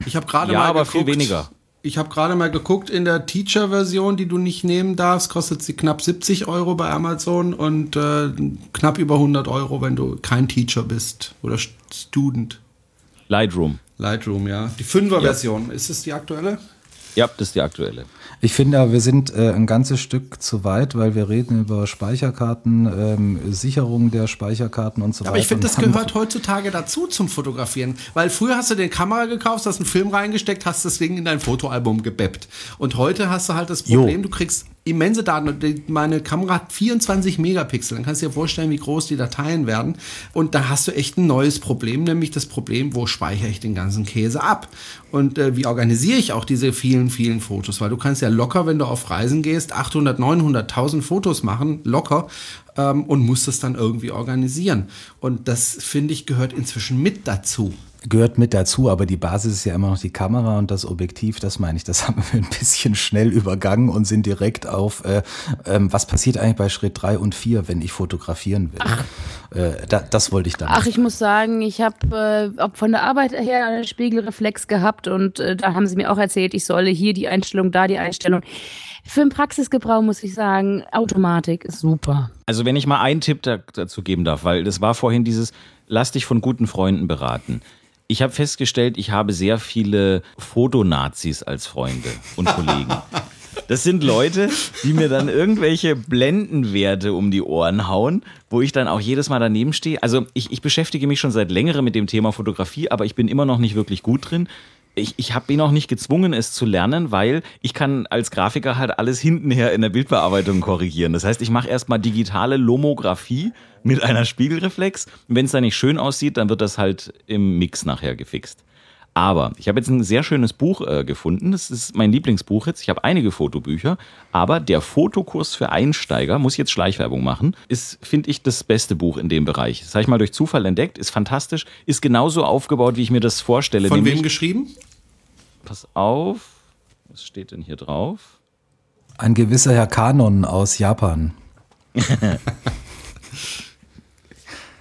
Ich habe gerade Ja, mal aber geguckt, viel weniger. Ich habe gerade mal geguckt, in der Teacher-Version, die du nicht nehmen darfst, kostet sie knapp 70 Euro bei Amazon und äh, knapp über 100 Euro, wenn du kein Teacher bist oder Student. Lightroom. Lightroom, ja. Die 5er-Version, ist es die aktuelle? Ja, das ist die aktuelle. Ich finde aber, wir sind äh, ein ganzes Stück zu weit, weil wir reden über Speicherkarten, ähm, Sicherung der Speicherkarten und so weiter. Aber ich finde, das gehört heutzutage dazu zum Fotografieren. Weil früher hast du dir eine Kamera gekauft, hast einen Film reingesteckt, hast das Ding in dein Fotoalbum gebeppt. Und heute hast du halt das Jo. Problem, du kriegst immense Daten. Meine Kamera hat 24 Megapixel. Dann kannst du dir vorstellen, wie groß die Dateien werden. Und da hast du echt ein neues Problem, nämlich das Problem, wo speichere ich den ganzen Käse ab? Und äh, wie organisiere ich auch diese vielen, vielen Fotos? Weil du kannst ja locker, wenn du auf Reisen gehst, 800, 900, 1000 Fotos machen, locker ähm, und musst das dann irgendwie organisieren. Und das, finde ich, gehört inzwischen mit dazu. Gehört mit dazu, aber die Basis ist ja immer noch die Kamera und das Objektiv, das meine ich, das (laughs) haben wir ein bisschen schnell übergangen und sind direkt auf, äh, ähm, was passiert eigentlich bei Schritt drei und vier, wenn ich fotografieren will. Äh, da, das wollte ich dann. Ach, ich muss sagen, ich habe äh, von der Arbeit her einen Spiegelreflex gehabt und äh, da haben sie mir auch erzählt, ich solle hier die Einstellung, da die Einstellung. Für den Praxisgebrauch muss ich sagen, Automatik ist super. Also wenn ich mal einen Tipp da, dazu geben darf, weil das war vorhin dieses, lass dich von guten Freunden beraten. Ich habe festgestellt, ich habe sehr viele Fotonazis als Freunde und Kollegen. Das sind Leute, die mir dann irgendwelche Blendenwerte um die Ohren hauen, wo ich dann auch jedes Mal daneben stehe. Also ich, ich beschäftige mich schon seit längerem mit dem Thema Fotografie, aber ich bin immer noch nicht wirklich gut drin. Ich, ich habe ihn auch nicht gezwungen, es zu lernen, weil ich kann als Grafiker halt alles hintenher in der Bildbearbeitung korrigieren. Das heißt, ich mache erstmal digitale Lomographie mit einer Spiegelreflex. Wenn es dann nicht schön aussieht, dann wird das halt im Mix nachher gefixt. Aber ich habe jetzt ein sehr schönes Buch äh, gefunden. Das ist mein Lieblingsbuch jetzt. Ich habe einige Fotobücher, aber der Fotokurs für Einsteiger, muss ich jetzt Schleichwerbung machen, ist, finde ich, das beste Buch in dem Bereich. Das habe ich mal durch Zufall entdeckt, ist fantastisch, ist genauso aufgebaut, wie ich mir das vorstelle. Von nämlich, wem geschrieben? pass auf, was steht denn hier drauf? Ein gewisser Herr Kanon aus Japan. (laughs)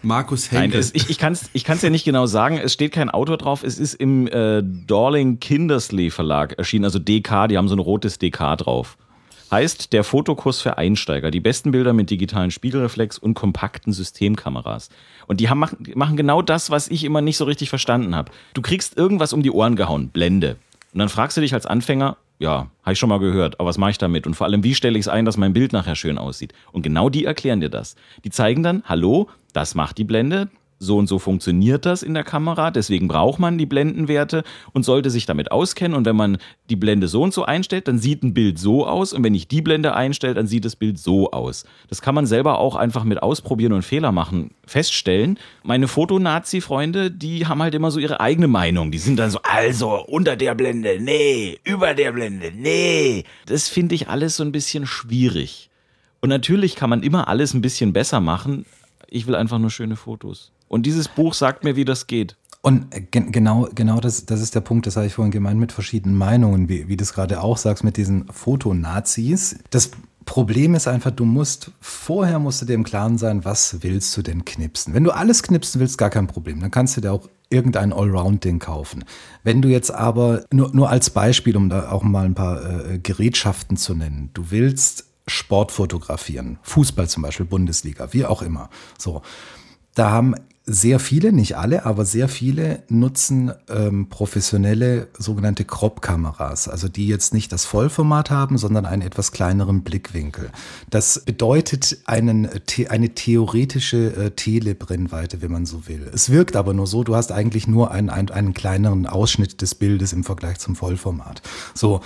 Markus Nein, Henkel. es, ich, ich kann es ich kann's ja nicht genau sagen. Es steht kein Autor drauf. Es ist im äh, Dorling Kindersley Verlag erschienen, also DK. Die haben so ein rotes DK drauf. Heißt der Fotokurs für Einsteiger. Die besten Bilder mit digitalen Spiegelreflex und kompakten Systemkameras. Und die haben, machen, machen genau das, was ich immer nicht so richtig verstanden habe. Du kriegst irgendwas um die Ohren gehauen, Blende. Und dann fragst du dich als Anfänger, ja, habe ich schon mal gehört, aber was mache ich damit? Und vor allem, wie stelle ich es ein, dass mein Bild nachher schön aussieht? Und genau die erklären dir das. Die zeigen dann, hallo, das macht die Blende, so und so funktioniert das in der Kamera, deswegen braucht man die Blendenwerte und sollte sich damit auskennen. Und wenn man die Blende so und so einstellt, dann sieht ein Bild so aus. Und wenn ich die Blende einstelle, dann sieht das Bild so aus. Das kann man selber auch einfach mit Ausprobieren und Fehler machen feststellen. Meine Fotonazi-Freunde, die haben halt immer so ihre eigene Meinung. Die sind dann so, also unter der Blende, nee, über der Blende, nee. Das finde ich alles so ein bisschen schwierig. Und natürlich kann man immer alles ein bisschen besser machen. Ich will einfach nur schöne Fotos. Und dieses Buch sagt mir, wie das geht. Und äh, gen genau, genau das, das ist der Punkt, das habe ich vorhin gemeint mit verschiedenen Meinungen, wie, wie du es gerade auch sagst, mit diesen Fotonazis. Das Problem ist einfach, du musst, vorher musst du dir im Klaren sein, was willst du denn knipsen? Wenn du alles knipsen willst, gar kein Problem. Dann kannst du dir auch irgendein Allround-Ding kaufen. Wenn du jetzt aber, nur, nur als Beispiel, um da auch mal ein paar äh, Gerätschaften zu nennen, du willst Sport fotografieren, Fußball zum Beispiel, Bundesliga, wie auch immer. So, da haben sehr viele, nicht alle, aber sehr viele nutzen ähm, professionelle sogenannte Crop-Kameras, also die jetzt nicht das Vollformat haben, sondern einen etwas kleineren Blickwinkel. Das bedeutet einen, the eine theoretische äh, Telebrennweite, wenn man so will. Es wirkt aber nur so, du hast eigentlich nur einen, einen, einen kleineren Ausschnitt des Bildes im Vergleich zum Vollformat. So,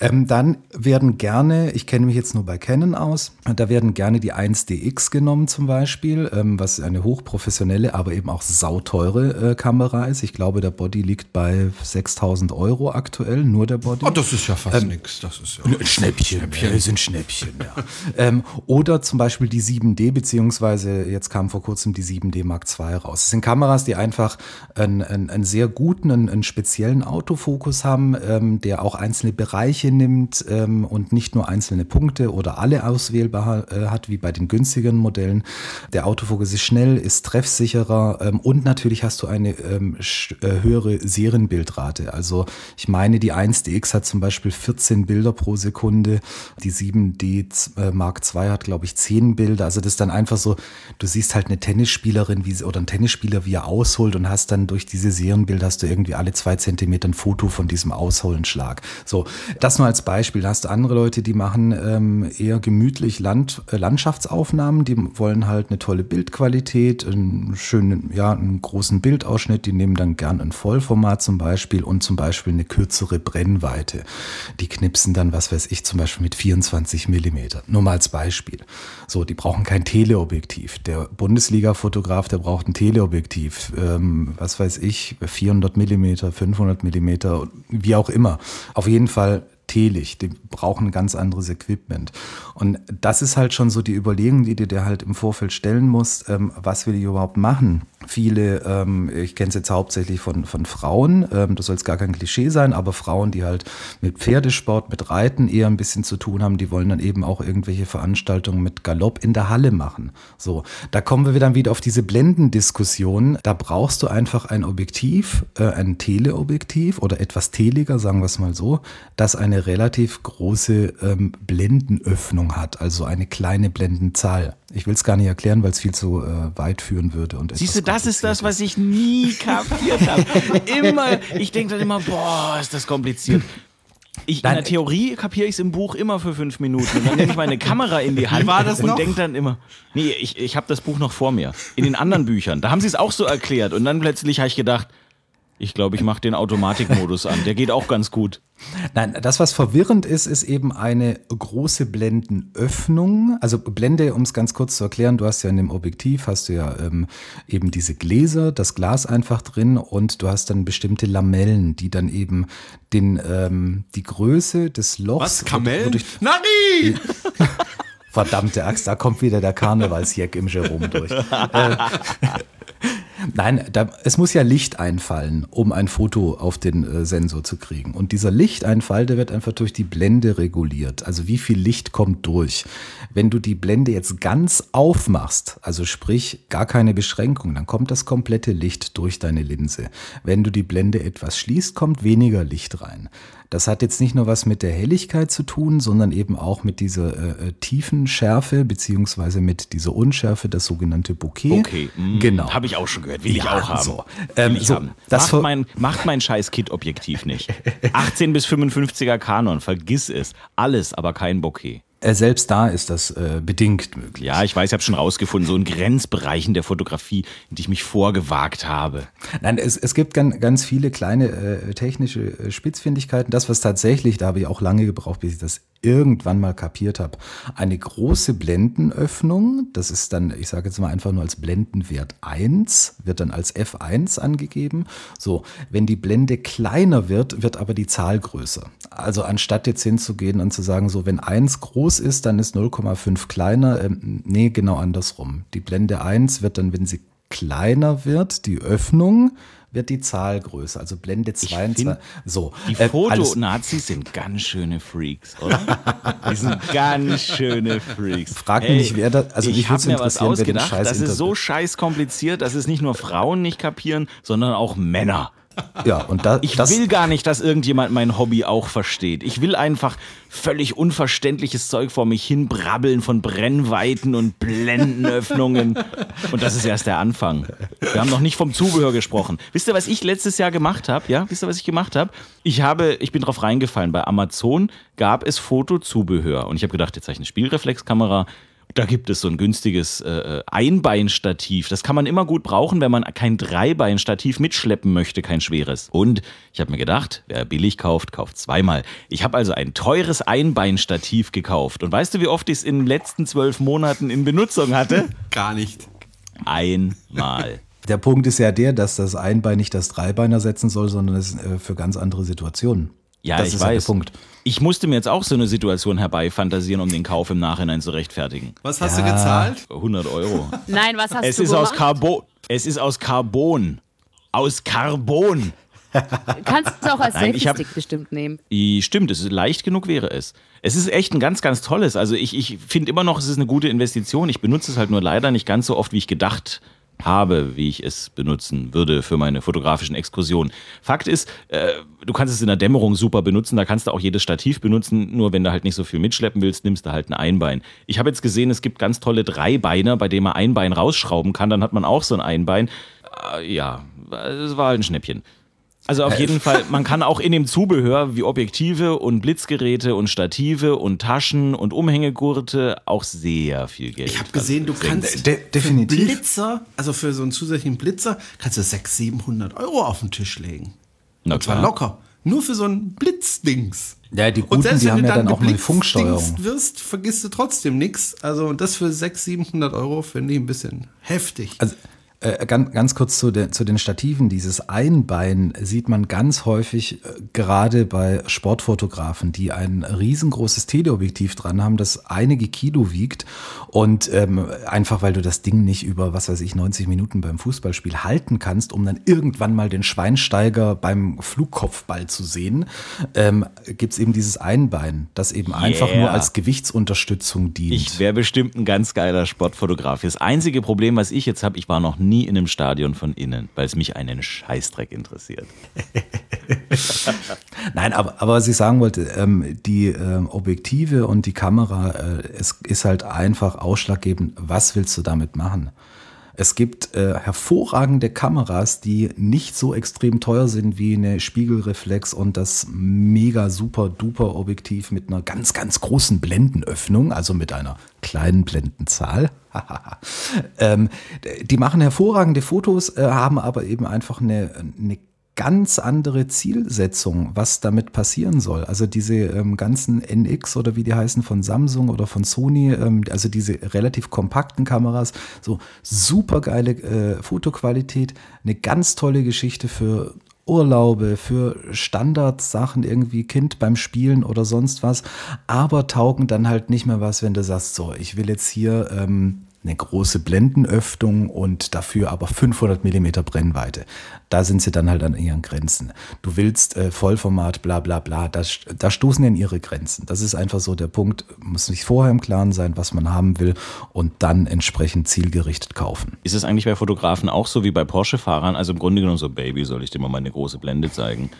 Ähm, dann werden gerne, ich kenne mich jetzt nur bei Canon aus, da werden gerne die 1DX genommen zum Beispiel, ähm, was eine hochprofessionelle, aber eben auch sauteure äh, Kamera ist. Ich glaube, der Body liegt bei 6000 Euro aktuell, nur der Body. Oh, das ist ja fast nix. Das ist ja Ein Schnäppchen, Schnäppchen. Ja, sind Schnäppchen, ja. (laughs) ähm, oder zum Beispiel die 7D, beziehungsweise jetzt kam vor kurzem die 7D Mark II raus. Das sind Kameras, die einfach einen, einen, einen sehr guten, einen, einen speziellen Autofokus haben, ähm, der auch einzelne Bereiche nimmt ähm, und nicht nur einzelne Punkte oder alle auswählbar äh, hat, wie bei den günstigeren Modellen. Der Autofokus ist schnell, ist treffsicherer ähm, und natürlich hast du eine ähm, äh, höhere Serienbildrate. Also ich meine, die 1DX hat zum Beispiel 14 Bilder pro Sekunde, die 7D Z- äh, Mark II hat, glaube ich, 10 Bilder. Also das ist dann einfach so, du siehst halt eine Tennisspielerin wie oder einen Tennisspieler, wie er ausholt und hast dann durch diese Serienbilder hast du irgendwie alle zwei Zentimeter ein Foto von diesem Ausholenschlag. So, das nur als Beispiel. Da hast du andere Leute, die machen ähm, eher gemütlich Land, äh, Landschaftsaufnahmen, die wollen halt eine tolle Bildqualität, einen schönen, ja, einen großen Bildausschnitt, die nehmen dann gern ein Vollformat zum Beispiel und zum Beispiel eine kürzere Brennweite. Die knipsen dann, was weiß ich, zum Beispiel mit 24 Millimeter. Nur mal als Beispiel. So, die brauchen kein Teleobjektiv. Der Bundesliga-Fotograf, der braucht ein Teleobjektiv. Ähm, was weiß ich, 400 Millimeter, 500 Millimeter, wie auch immer. Auf jeden Fall Teelicht, die brauchen ein ganz anderes Equipment. Und das ist halt schon so die Überlegung, die du dir halt im Vorfeld stellen musst, ähm, was will ich überhaupt machen? Viele, ähm, ich kenne es jetzt hauptsächlich von, von Frauen, ähm, das soll jetzt gar kein Klischee sein, aber Frauen, die halt mit Pferdesport, mit Reiten eher ein bisschen zu tun haben, die wollen dann eben auch irgendwelche Veranstaltungen mit Galopp in der Halle machen. So, da kommen wir dann wieder auf diese Blendendiskussion. Da brauchst du einfach ein Objektiv, äh, ein Teleobjektiv oder etwas teliger, sagen wir es mal so, das eine relativ große ähm, Blendenöffnung hat, also eine kleine Blendenzahl. Ich will es gar nicht erklären, weil es viel zu äh, weit führen würde. Und Siehst du, das ist das, was ich nie kapiert habe. Immer, ich denke dann immer, boah, ist das kompliziert. Ich, in der Theorie kapiere ich es im Buch immer für fünf Minuten. Und dann nehme ich meine Kamera in die Hand war das und denke dann immer, nee, ich, ich habe das Buch noch vor mir. In den anderen Büchern, da haben sie es auch so erklärt. Und dann plötzlich habe ich gedacht, ich glaube, ich mache den Automatikmodus an. Der geht auch ganz gut. Nein, das, was verwirrend ist, ist eben eine große Blendenöffnung. Also Blende, um es ganz kurz zu erklären, du hast ja in dem Objektiv, hast du ja ähm, eben diese Gläser, das Glas einfach drin und du hast dann bestimmte Lamellen, die dann eben den, ähm, die Größe des Lochs... Was? Kamellen? Nani! (laughs) Verdammte Axt, da kommt wieder der Karnevalsjack im Jerome durch. (laughs) äh, Nein, da, es muss ja Licht einfallen, um ein Foto auf den äh, Sensor zu kriegen. Und dieser Lichteinfall, der wird einfach durch die Blende reguliert. Also wie viel Licht kommt durch. Wenn du die Blende jetzt ganz aufmachst, also sprich gar keine Beschränkung, dann kommt das komplette Licht durch deine Linse. Wenn du die Blende etwas schließt, kommt weniger Licht rein. Das hat jetzt nicht nur was mit der Helligkeit zu tun, sondern eben auch mit dieser äh, äh, tiefen Schärfe beziehungsweise mit dieser Unschärfe, das sogenannte Bokeh. Okay, mm, genau. Habe ich auch schon gehört. Will ich Ja, auch haben. so. Will Ähm, ich so, haben. das macht, mein, macht mein scheiß Kit-Objektiv nicht. (laughs) 18 bis 55er Kanon, vergiss es. Alles, aber kein Bokeh. Äh, selbst da ist das äh, bedingt möglich. Ja, ich weiß, ich habe schon rausgefunden, so in Grenzbereichen der Fotografie, in die ich mich vorgewagt habe. Nein, es, es gibt ganz, ganz viele kleine äh, technische äh, Spitzfindigkeiten. Das, was tatsächlich, da habe ich auch lange gebraucht, bis ich das irgendwann mal kapiert habe, eine große Blendenöffnung, das ist dann, ich sage jetzt mal einfach nur als Blendenwert 1, wird dann als F1 angegeben. So, wenn die Blende kleiner wird, wird aber die Zahl größer. Also anstatt jetzt hinzugehen und zu sagen, so, wenn 1 groß ist, dann ist 0,5 kleiner. Ähm, nee, genau andersrum. Die Blende 1 wird dann, wenn sie kleiner wird, die Öffnung, wird die Zahl größer. Also Blende 22. find, So. Die äh, Fotonazis sind ganz schöne Freaks, oder? Die sind (laughs) ganz schöne Freaks. Frag mich nicht, wer da- also mich ich habe mir was ausgedacht. Das ist so scheiß kompliziert, dass es nicht nur Frauen nicht kapieren, sondern auch Männer. Ja, und da, Ich das, will gar nicht, dass irgendjemand mein Hobby auch versteht. Ich will einfach völlig unverständliches Zeug vor mich hin brabbeln von Brennweiten und Blendenöffnungen. Und das ist erst der Anfang. Wir haben noch nicht vom Zubehör gesprochen. Wisst ihr, was ich letztes Jahr gemacht habe? Ja, wisst ihr, was ich gemacht habe? Ich habe, ich bin drauf reingefallen. Bei Amazon gab es Fotozubehör und ich habe gedacht, jetzt habe ich eine Spielreflexkamera Da gibt es so ein günstiges äh, Einbeinstativ. Das kann man immer gut brauchen, wenn man kein Dreibeinstativ mitschleppen möchte, kein schweres. Und ich habe mir gedacht, wer billig kauft, kauft zweimal. Ich habe also ein teures Einbeinstativ gekauft. Und weißt du, wie oft ich es in den letzten zwölf Monaten in Benutzung hatte? (laughs) Gar nicht. Einmal. Der Punkt ist ja der, dass das Einbein nicht das Dreibein ersetzen soll, sondern es äh, für ganz andere Situationen. Ja, das ich ist ja der weiß. Punkt. Ich musste mir jetzt auch so eine Situation herbeifantasieren, um den Kauf im Nachhinein zu rechtfertigen. Was hast du gezahlt? 100 Euro. Nein, was hast es du ist gemacht? aus Carbon. Es ist aus Carbon. Aus Carbon. Kannst du auch als Nein, ich hab- Selfie-Stick bestimmt nehmen. Stimmt, es ist leicht genug wäre es. Es ist echt ein ganz, ganz tolles. Also ich, ich finde immer noch, es ist eine gute Investition. Ich benutze es halt nur leider nicht ganz so oft, wie ich gedacht habe, wie ich es benutzen würde für meine fotografischen Exkursionen. Fakt ist, äh, du kannst es in der Dämmerung super benutzen, da kannst du auch jedes Stativ benutzen, nur wenn du halt nicht so viel mitschleppen willst, nimmst du halt ein Einbein. Ich habe jetzt gesehen, es gibt ganz tolle Dreibeiner, bei denen man ein Bein rausschrauben kann, dann hat man auch so ein Einbein. Äh, ja, es war halt ein Schnäppchen. Also auf jeden Fall, man (laughs) kann auch in dem Zubehör wie Objektive und Blitzgeräte und Stative und Taschen und Umhängegurte auch sehr viel Geld. Ich habe gesehen, du kannst De- definitiv. Blitzer, also für so einen zusätzlichen Blitzer, kannst du 600, 700 Euro auf den Tisch legen. Na Und zwar locker. Nur für so ein Blitzdings. Ja, die Und Guten, selbst die wenn haben du ja dann auch mal eine Funksteuerung. wirst, vergisst du trotzdem nichts. Also und das für 600, 700 Euro finde ich ein bisschen heftig. Also äh, ganz, ganz kurz zu, den- zu den Stativen. Dieses Einbein sieht man ganz häufig äh, gerade bei Sportfotografen, die ein riesengroßes Teleobjektiv dran haben, das einige Kilo wiegt und ähm, einfach weil du das Ding nicht über, was weiß ich, 90 Minuten beim Fußballspiel halten kannst, um dann irgendwann mal den Schweinsteiger beim Flugkopfball zu sehen, ähm, gibt es eben dieses Einbein, das eben einfach nur Yeah. als Gewichtsunterstützung dient. Ich wäre bestimmt ein ganz geiler Sportfotograf. Das einzige Problem, was ich jetzt habe, ich war noch nie in einem Stadion von innen, weil es mich einen Scheißdreck interessiert. (laughs) Nein, aber, aber was ich sagen wollte, ähm, die ähm, Objektive und die Kamera, äh, es ist halt einfach ausschlaggebend, was willst du damit machen? Es gibt äh, hervorragende Kameras, die nicht so extrem teuer sind wie eine Spiegelreflex und das mega super duper Objektiv mit einer ganz, ganz großen Blendenöffnung, also mit einer kleinen Blendenzahl. (laughs) ähm, die machen hervorragende Fotos, äh, haben aber eben einfach eine, eine ganz andere Zielsetzung, was damit passieren soll. Also diese ähm, ganzen NX oder wie die heißen von Samsung oder von Sony, ähm, also diese relativ kompakten Kameras, so super geile äh, Fotoqualität, eine ganz tolle Geschichte für Urlaube, für Standardsachen, irgendwie Kind beim Spielen oder sonst was, aber taugen dann halt nicht mehr was, wenn du sagst, so, ich will jetzt hier ähm, eine große Blendenöffnung und dafür aber 500 Millimeter Brennweite. Da sind sie dann halt an ihren Grenzen. Du willst äh, Vollformat, bla bla bla, da, da stoßen in ihre Grenzen. Das ist einfach so der Punkt, muss sich vorher im Klaren sein, was man haben will und dann entsprechend zielgerichtet kaufen. Ist es eigentlich bei Fotografen auch so wie bei Porsche-Fahrern? Also im Grunde genommen so, Baby, soll ich dir mal meine große Blende zeigen?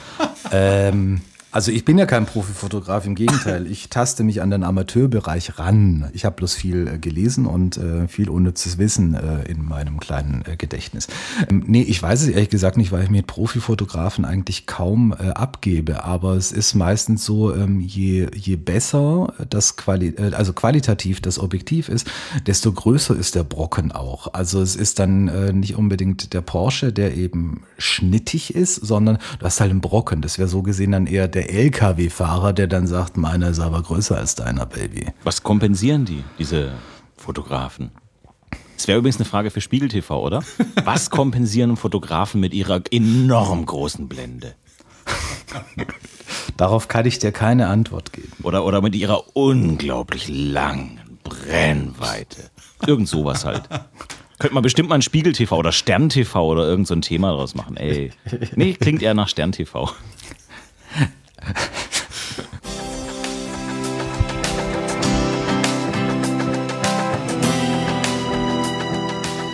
Ähm, also ich bin ja kein Profifotograf, im Gegenteil. (coughs) Ich taste mich an den Amateurbereich ran. Ich habe bloß viel äh, gelesen und äh, viel unnützes Wissen äh, in meinem kleinen äh, Gedächtnis. Ähm, nee, ich weiß es ehrlich gesagt nicht, weil ich mit Profifotografen eigentlich kaum äh, abgebe. Aber es ist meistens so, ähm, je, je besser das Quali äh, also qualitativ das Objektiv ist, desto größer ist der Brocken auch. Also es ist dann nicht unbedingt der Porsche, der eben schnittig ist, sondern du hast halt einen Brocken. Das wäre so gesehen dann eher der LKW-Fahrer, der dann sagt, meiner ist aber größer als deiner, Baby. Was kompensieren die, diese Fotografen? Das wäre übrigens eine Frage für Spiegel TV, oder? Was (laughs) kompensieren Fotografen mit ihrer enorm großen Blende? Darauf kann ich dir keine Antwort geben. Oder, oder mit ihrer unglaublich langen Brennweite. Irgend sowas halt. Könnte man bestimmt mal ein Spiegel TV oder Stern TV oder irgend so ein Thema daraus machen. Ey. Nee, klingt eher nach Stern TV.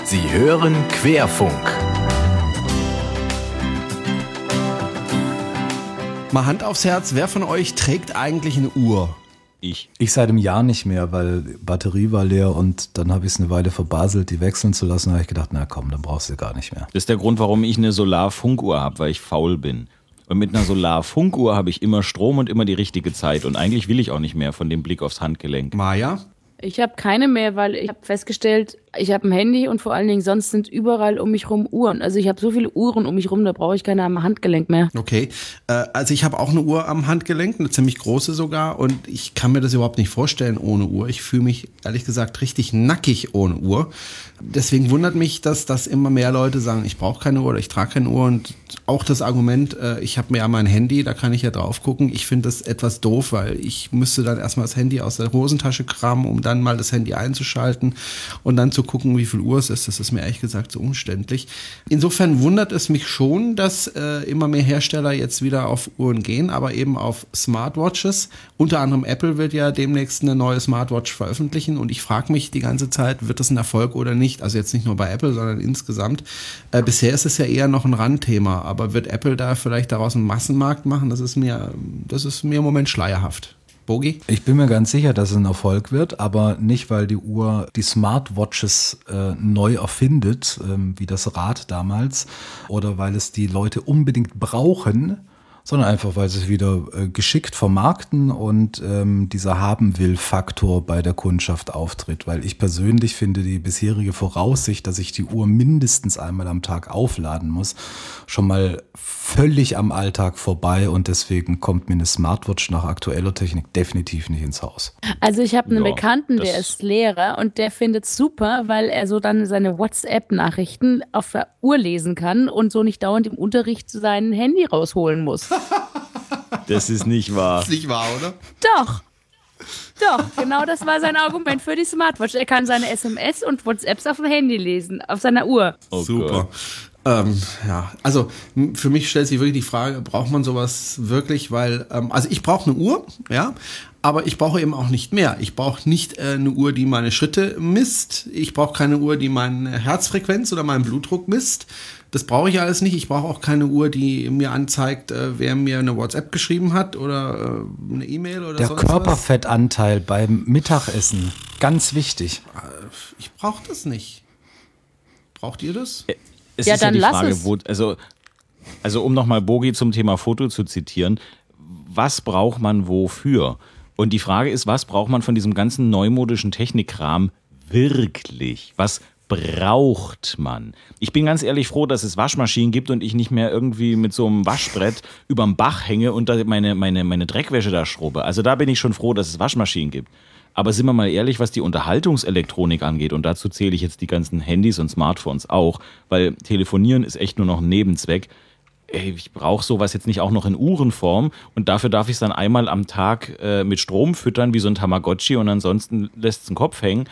Sie hören Querfunk. Mal Hand aufs Herz, wer von euch trägt eigentlich eine Uhr? Ich. Ich seit einem Jahr nicht mehr, weil Batterie war leer und dann habe ich es eine Weile verbaselt, die wechseln zu lassen. Da habe ich gedacht, na komm, dann brauchst du gar nicht mehr. Das ist der Grund, warum ich eine Solarfunkuhr habe, weil ich faul bin. Und mit einer Solarfunkuhr habe ich immer Strom und immer die richtige Zeit. Und eigentlich will ich auch nicht mehr von dem Blick aufs Handgelenk. Maja? Ich habe keine mehr, weil ich habe festgestellt, ich habe ein Handy und vor allen Dingen sonst sind überall um mich rum Uhren. Also ich habe so viele Uhren um mich rum, da brauche ich keine am Handgelenk mehr. Okay, äh, also ich habe auch eine Uhr am Handgelenk, eine ziemlich große sogar und ich kann mir das überhaupt nicht vorstellen ohne Uhr. Ich fühle mich ehrlich gesagt richtig nackig ohne Uhr. Deswegen wundert mich, dass das immer mehr Leute sagen, ich brauche keine Uhr oder ich trage keine Uhr und auch das Argument, äh, ich habe mir ja mein Handy, da kann ich ja drauf gucken. Ich finde das etwas doof, weil ich müsste dann erstmal das Handy aus der Hosentasche kramen, um dann mal das Handy einzuschalten und dann zu gucken, wie viel Uhr es ist. Das ist mir ehrlich gesagt so umständlich. Insofern wundert es mich schon, dass äh, immer mehr Hersteller jetzt wieder auf Uhren gehen, aber eben auf Smartwatches. Unter anderem Apple wird ja demnächst eine neue Smartwatch veröffentlichen und ich frage mich die ganze Zeit, wird das ein Erfolg oder nicht? Also jetzt nicht nur bei Apple, sondern insgesamt. Äh, bisher ist es ja eher noch ein Randthema, aber wird Apple da vielleicht daraus einen Massenmarkt machen? Das ist mir, das ist mir im Moment schleierhaft. Bogi? Ich bin mir ganz sicher, dass es ein Erfolg wird, aber nicht, weil die Uhr die Smartwatches äh, neu erfindet, ähm, wie das Rad damals, oder weil es die Leute unbedingt brauchen, sondern einfach, weil sie es wieder äh, geschickt vermarkten und ähm, dieser Haben-will-Faktor bei der Kundschaft auftritt. Weil ich persönlich finde die bisherige Voraussicht, dass ich die Uhr mindestens einmal am Tag aufladen muss, schon mal völlig am Alltag vorbei und deswegen kommt mir eine Smartwatch nach aktueller Technik definitiv nicht ins Haus. Also ich habe einen Ja, Bekannten, der ist Lehrer und der findet super, weil er so dann seine WhatsApp-Nachrichten auf der Uhr lesen kann und so nicht dauernd im Unterricht sein Handy rausholen muss. (laughs) Das ist nicht wahr. Ist nicht wahr, oder? Doch. Doch, genau das war sein Argument für die Smartwatch. Er kann seine SMS und WhatsApps auf dem Handy lesen, auf seiner Uhr. Oh Super. Ähm, ja, also für mich stellt sich wirklich die Frage, braucht man sowas wirklich? Weil, ähm, also ich brauche eine Uhr, ja, aber ich brauche eben auch nicht mehr. Ich brauche nicht äh, eine Uhr, die meine Schritte misst. Ich brauche keine Uhr, die meine Herzfrequenz oder meinen Blutdruck misst. Das brauche ich alles nicht. Ich brauche auch keine Uhr, die mir anzeigt, äh, wer mir eine WhatsApp geschrieben hat oder äh, eine E-Mail oder Der sonst was. Körperfettanteil beim Mittagessen, ganz wichtig. Ich brauche das nicht. Braucht ihr das? Es Ja, ist ja dann die lass Frage, es. wo, also, also um nochmal Bogi zum Thema Foto zu zitieren, was braucht man wofür? Und die Frage ist, was braucht man von diesem ganzen neumodischen Technikkram wirklich? Was braucht man? Ich bin ganz ehrlich froh, dass es Waschmaschinen gibt und ich nicht mehr irgendwie mit so einem Waschbrett (laughs) überm Bach hänge und meine, meine, meine Dreckwäsche da schrubbe. Also da bin ich schon froh, dass es Waschmaschinen gibt. Aber sind wir mal ehrlich, was die Unterhaltungselektronik angeht, und dazu zähle ich jetzt die ganzen Handys und Smartphones auch, weil telefonieren ist echt nur noch ein Nebenzweck. Ey, ich brauche sowas jetzt nicht auch noch in Uhrenform und dafür darf ich es dann einmal am Tag äh, mit Strom füttern, wie so ein Tamagotchi und ansonsten lässt es den Kopf hängen.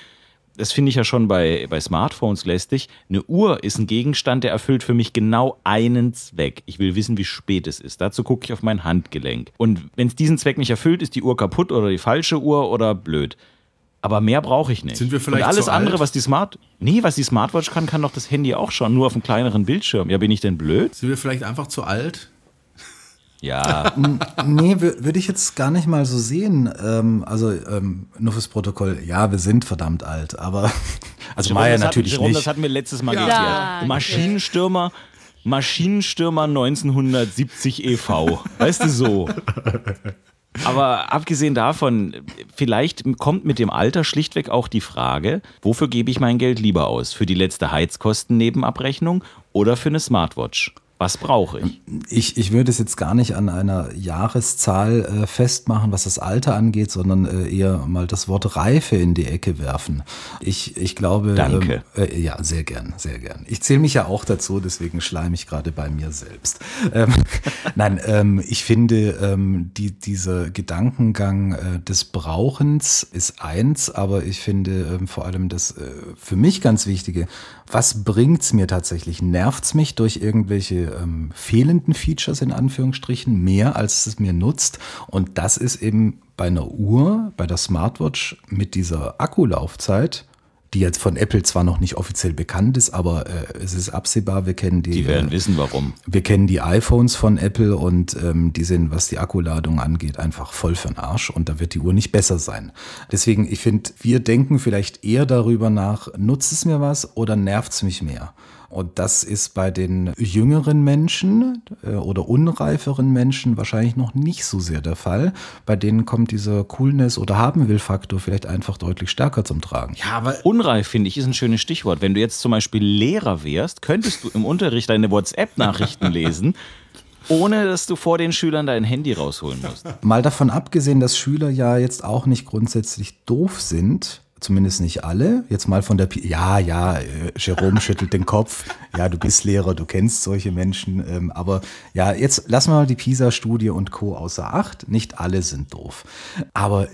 Das finde ich ja schon bei, bei Smartphones lästig. Eine Uhr ist ein Gegenstand, der erfüllt für mich genau einen Zweck. Ich will wissen, wie spät es ist. Dazu gucke ich auf mein Handgelenk. Und wenn es diesen Zweck nicht erfüllt, ist die Uhr kaputt oder die falsche Uhr oder blöd. Aber mehr brauche ich nicht. Sind wir vielleicht Und alles andere, alt? was die Smart, nee, was die Smartwatch kann, kann doch das Handy auch schon, nur auf einem kleineren Bildschirm. Ja, bin ich denn blöd? Sind wir vielleicht einfach zu alt? Ja, Nee, wür- würde ich jetzt gar nicht mal so sehen. Ähm, also ähm, nur fürs Protokoll, ja, wir sind verdammt alt, aber (laughs) also Maya das hatten- natürlich Jerome, nicht. Das hatten wir letztes Mal Ja. geklärt. Maschinenstürmer, Maschinenstürmer 1970 e.V. Weißt du so. Aber abgesehen davon, vielleicht kommt mit dem Alter schlichtweg auch die Frage, wofür gebe ich mein Geld lieber aus? Für die letzte Heizkostennebenabrechnung oder für eine Smartwatch? Was brauche ich? Ich, ich würde es jetzt gar nicht an einer Jahreszahl äh, festmachen, was das Alter angeht, sondern äh, eher mal das Wort Reife in die Ecke werfen. Ich, ich glaube. Danke. Ähm, äh, ja, sehr gern, sehr gern. Ich zähle mich ja auch dazu, deswegen schleime ich gerade bei mir selbst. Ähm, (laughs) nein, ähm, ich finde, ähm, die, dieser Gedankengang äh, des Brauchens ist eins, aber ich finde ähm, vor allem das äh, für mich ganz Wichtige, was bringt's mir tatsächlich? Nervt's mich durch irgendwelche ähm, fehlenden Features in Anführungsstrichen mehr, als es mir nutzt? Und das ist eben bei einer Uhr, bei der Smartwatch mit dieser Akkulaufzeit, die jetzt von Apple zwar noch nicht offiziell bekannt ist, aber äh, es ist absehbar, wir kennen die, Die werden äh, wissen, warum. wir kennen die iPhones von Apple und ähm, die sind, was die Akkuladung angeht, einfach voll für den Arsch und da wird die Uhr nicht besser sein. Deswegen, ich finde, wir denken vielleicht eher darüber nach, nutzt es mir was oder nervt es mich mehr? Und das ist bei den jüngeren Menschen äh, oder unreiferen Menschen wahrscheinlich noch nicht so sehr der Fall. Bei denen kommt dieser Coolness- oder Haben-will-Faktor vielleicht einfach deutlich stärker zum Tragen. Ja, aber Unreif, finde ich, ist ein schönes Stichwort. Wenn du jetzt zum Beispiel Lehrer wärst, könntest du im Unterricht deine WhatsApp-Nachrichten (laughs) lesen, ohne dass du vor den Schülern dein Handy rausholen musst. Mal davon abgesehen, dass Schüler ja jetzt auch nicht grundsätzlich doof sind, zumindest nicht alle. Jetzt mal von der, Pi ja, ja, äh, Jerome (laughs) schüttelt den Kopf. Ja, du bist Lehrer, du kennst solche Menschen. Ähm, aber ja, jetzt lassen wir mal die PISA-Studie und Co. außer Acht. Nicht alle sind doof. Aber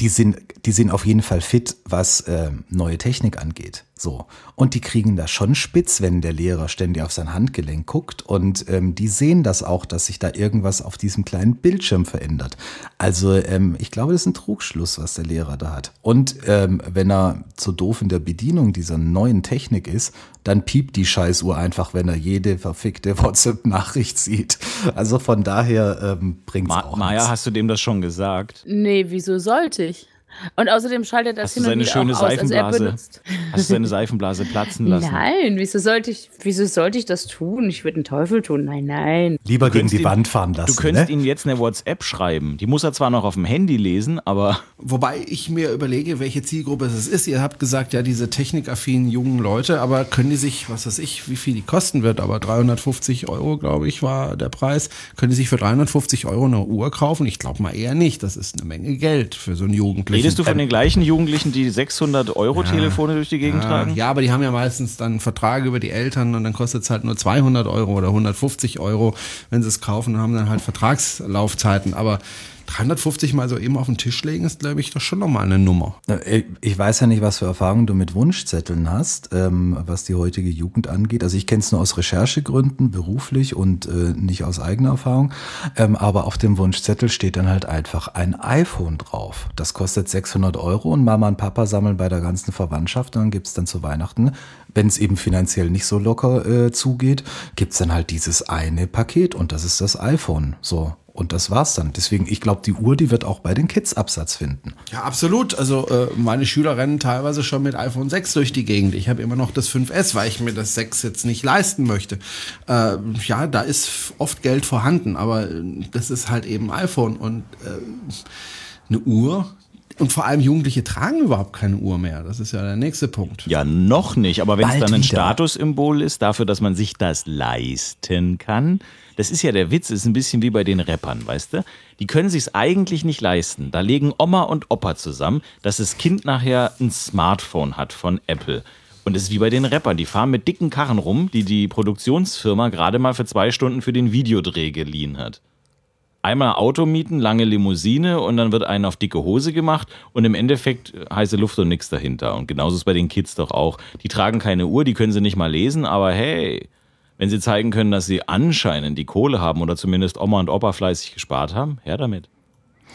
die sind, die sind auf jeden Fall fit, was äh, neue Technik angeht. So. Und die kriegen das schon spitz, wenn der Lehrer ständig auf sein Handgelenk guckt. Und ähm, die sehen das auch, dass sich da irgendwas auf diesem kleinen Bildschirm verändert. Also ähm, ich glaube, das ist ein Trugschluss, was der Lehrer da hat. Und ähm, wenn er zu doof in der Bedienung dieser neuen Technik ist, dann piept die Scheißuhr einfach, wenn er jede verfickte (laughs) WhatsApp-Nachricht sieht. Also von daher ähm, bringt es Ma auch Maja, nichts. hast du dem das schon gesagt? Nee, wieso sollte ich? Und außerdem schaltet das Hast hin und seine wieder schöne auch aus. Also er benutzt. Hast du seine Seifenblase platzen lassen? Nein, wieso sollte ich, wieso sollte ich das tun? Ich würde einen Teufel tun. Nein, nein. Lieber gegen die ihn- Wand fahren lassen. Du könntest ne? ihm jetzt eine WhatsApp schreiben. Die muss er zwar noch auf dem Handy lesen, aber (laughs) Wobei ich mir überlege, welche Zielgruppe es ist. Ihr habt gesagt, ja, diese technikaffinen jungen Leute, aber können die sich, was weiß ich, wie viel die kosten wird, aber 350 Euro, glaube ich, war der Preis. Können die sich für 350 Euro eine Uhr kaufen? Ich glaube mal eher nicht. Das ist eine Menge Geld für so einen Jugendlichen. Redest du von den gleichen Jugendlichen, die 600 Euro Telefone durch die Gegend ja, tragen? ja, aber die haben ja meistens dann Vertrag über die Eltern und dann kostet es halt nur 200 Euro oder 150 Euro, wenn sie es kaufen und haben dann halt Vertragslaufzeiten. Aber 350 mal so eben auf den Tisch legen, ist, glaube ich, doch schon nochmal eine Nummer. Äh, Ich weiß ja nicht, was für Erfahrungen du mit Wunschzetteln hast, ähm, was die heutige Jugend angeht. Also ich kenne es nur aus Recherchegründen, beruflich und äh, nicht aus eigener Erfahrung. Ähm, aber auf dem Wunschzettel steht dann halt einfach ein iPhone drauf. Das kostet 600 Euro und Mama und Papa sammeln bei der ganzen Verwandtschaft und dann gibt's dann zu Weihnachten, wenn es eben finanziell nicht so locker äh, zugeht, gibt's dann halt dieses eine Paket und das ist das iPhone. So. Und das war's dann. Deswegen, ich glaube, die Uhr, die wird auch bei den Kids Absatz finden. Ja, absolut. Also äh, meine Schüler rennen teilweise schon mit iPhone 6 durch die Gegend. Ich habe immer noch das 5S, weil ich mir das 6 jetzt nicht leisten möchte. Äh, ja, da ist oft Geld vorhanden, aber äh, das ist halt eben iPhone und äh, eine Uhr. Und vor allem Jugendliche tragen überhaupt keine Uhr mehr. Das ist ja der nächste Punkt. Ja, noch nicht. Aber wenn es dann ein wieder. Statussymbol ist, dafür, dass man sich das leisten kann, das ist ja der Witz, ist ein bisschen wie bei den Rappern, weißt du? Die können sich's eigentlich nicht leisten. Da legen Oma und Opa zusammen, dass das Kind nachher ein Smartphone hat von Apple. Und es ist wie bei den Rappern, die fahren mit dicken Karren rum, die die Produktionsfirma gerade mal für zwei Stunden für den Videodreh geliehen hat. Einmal Auto mieten, lange Limousine und dann wird einen auf dicke Hose gemacht und im Endeffekt äh, heiße Luft und nichts dahinter. Und genauso ist bei den Kids doch auch. Die tragen keine Uhr, die können sie nicht mal lesen, aber hey, wenn sie zeigen können, dass sie anscheinend die Kohle haben oder zumindest Oma und Opa fleißig gespart haben, her damit.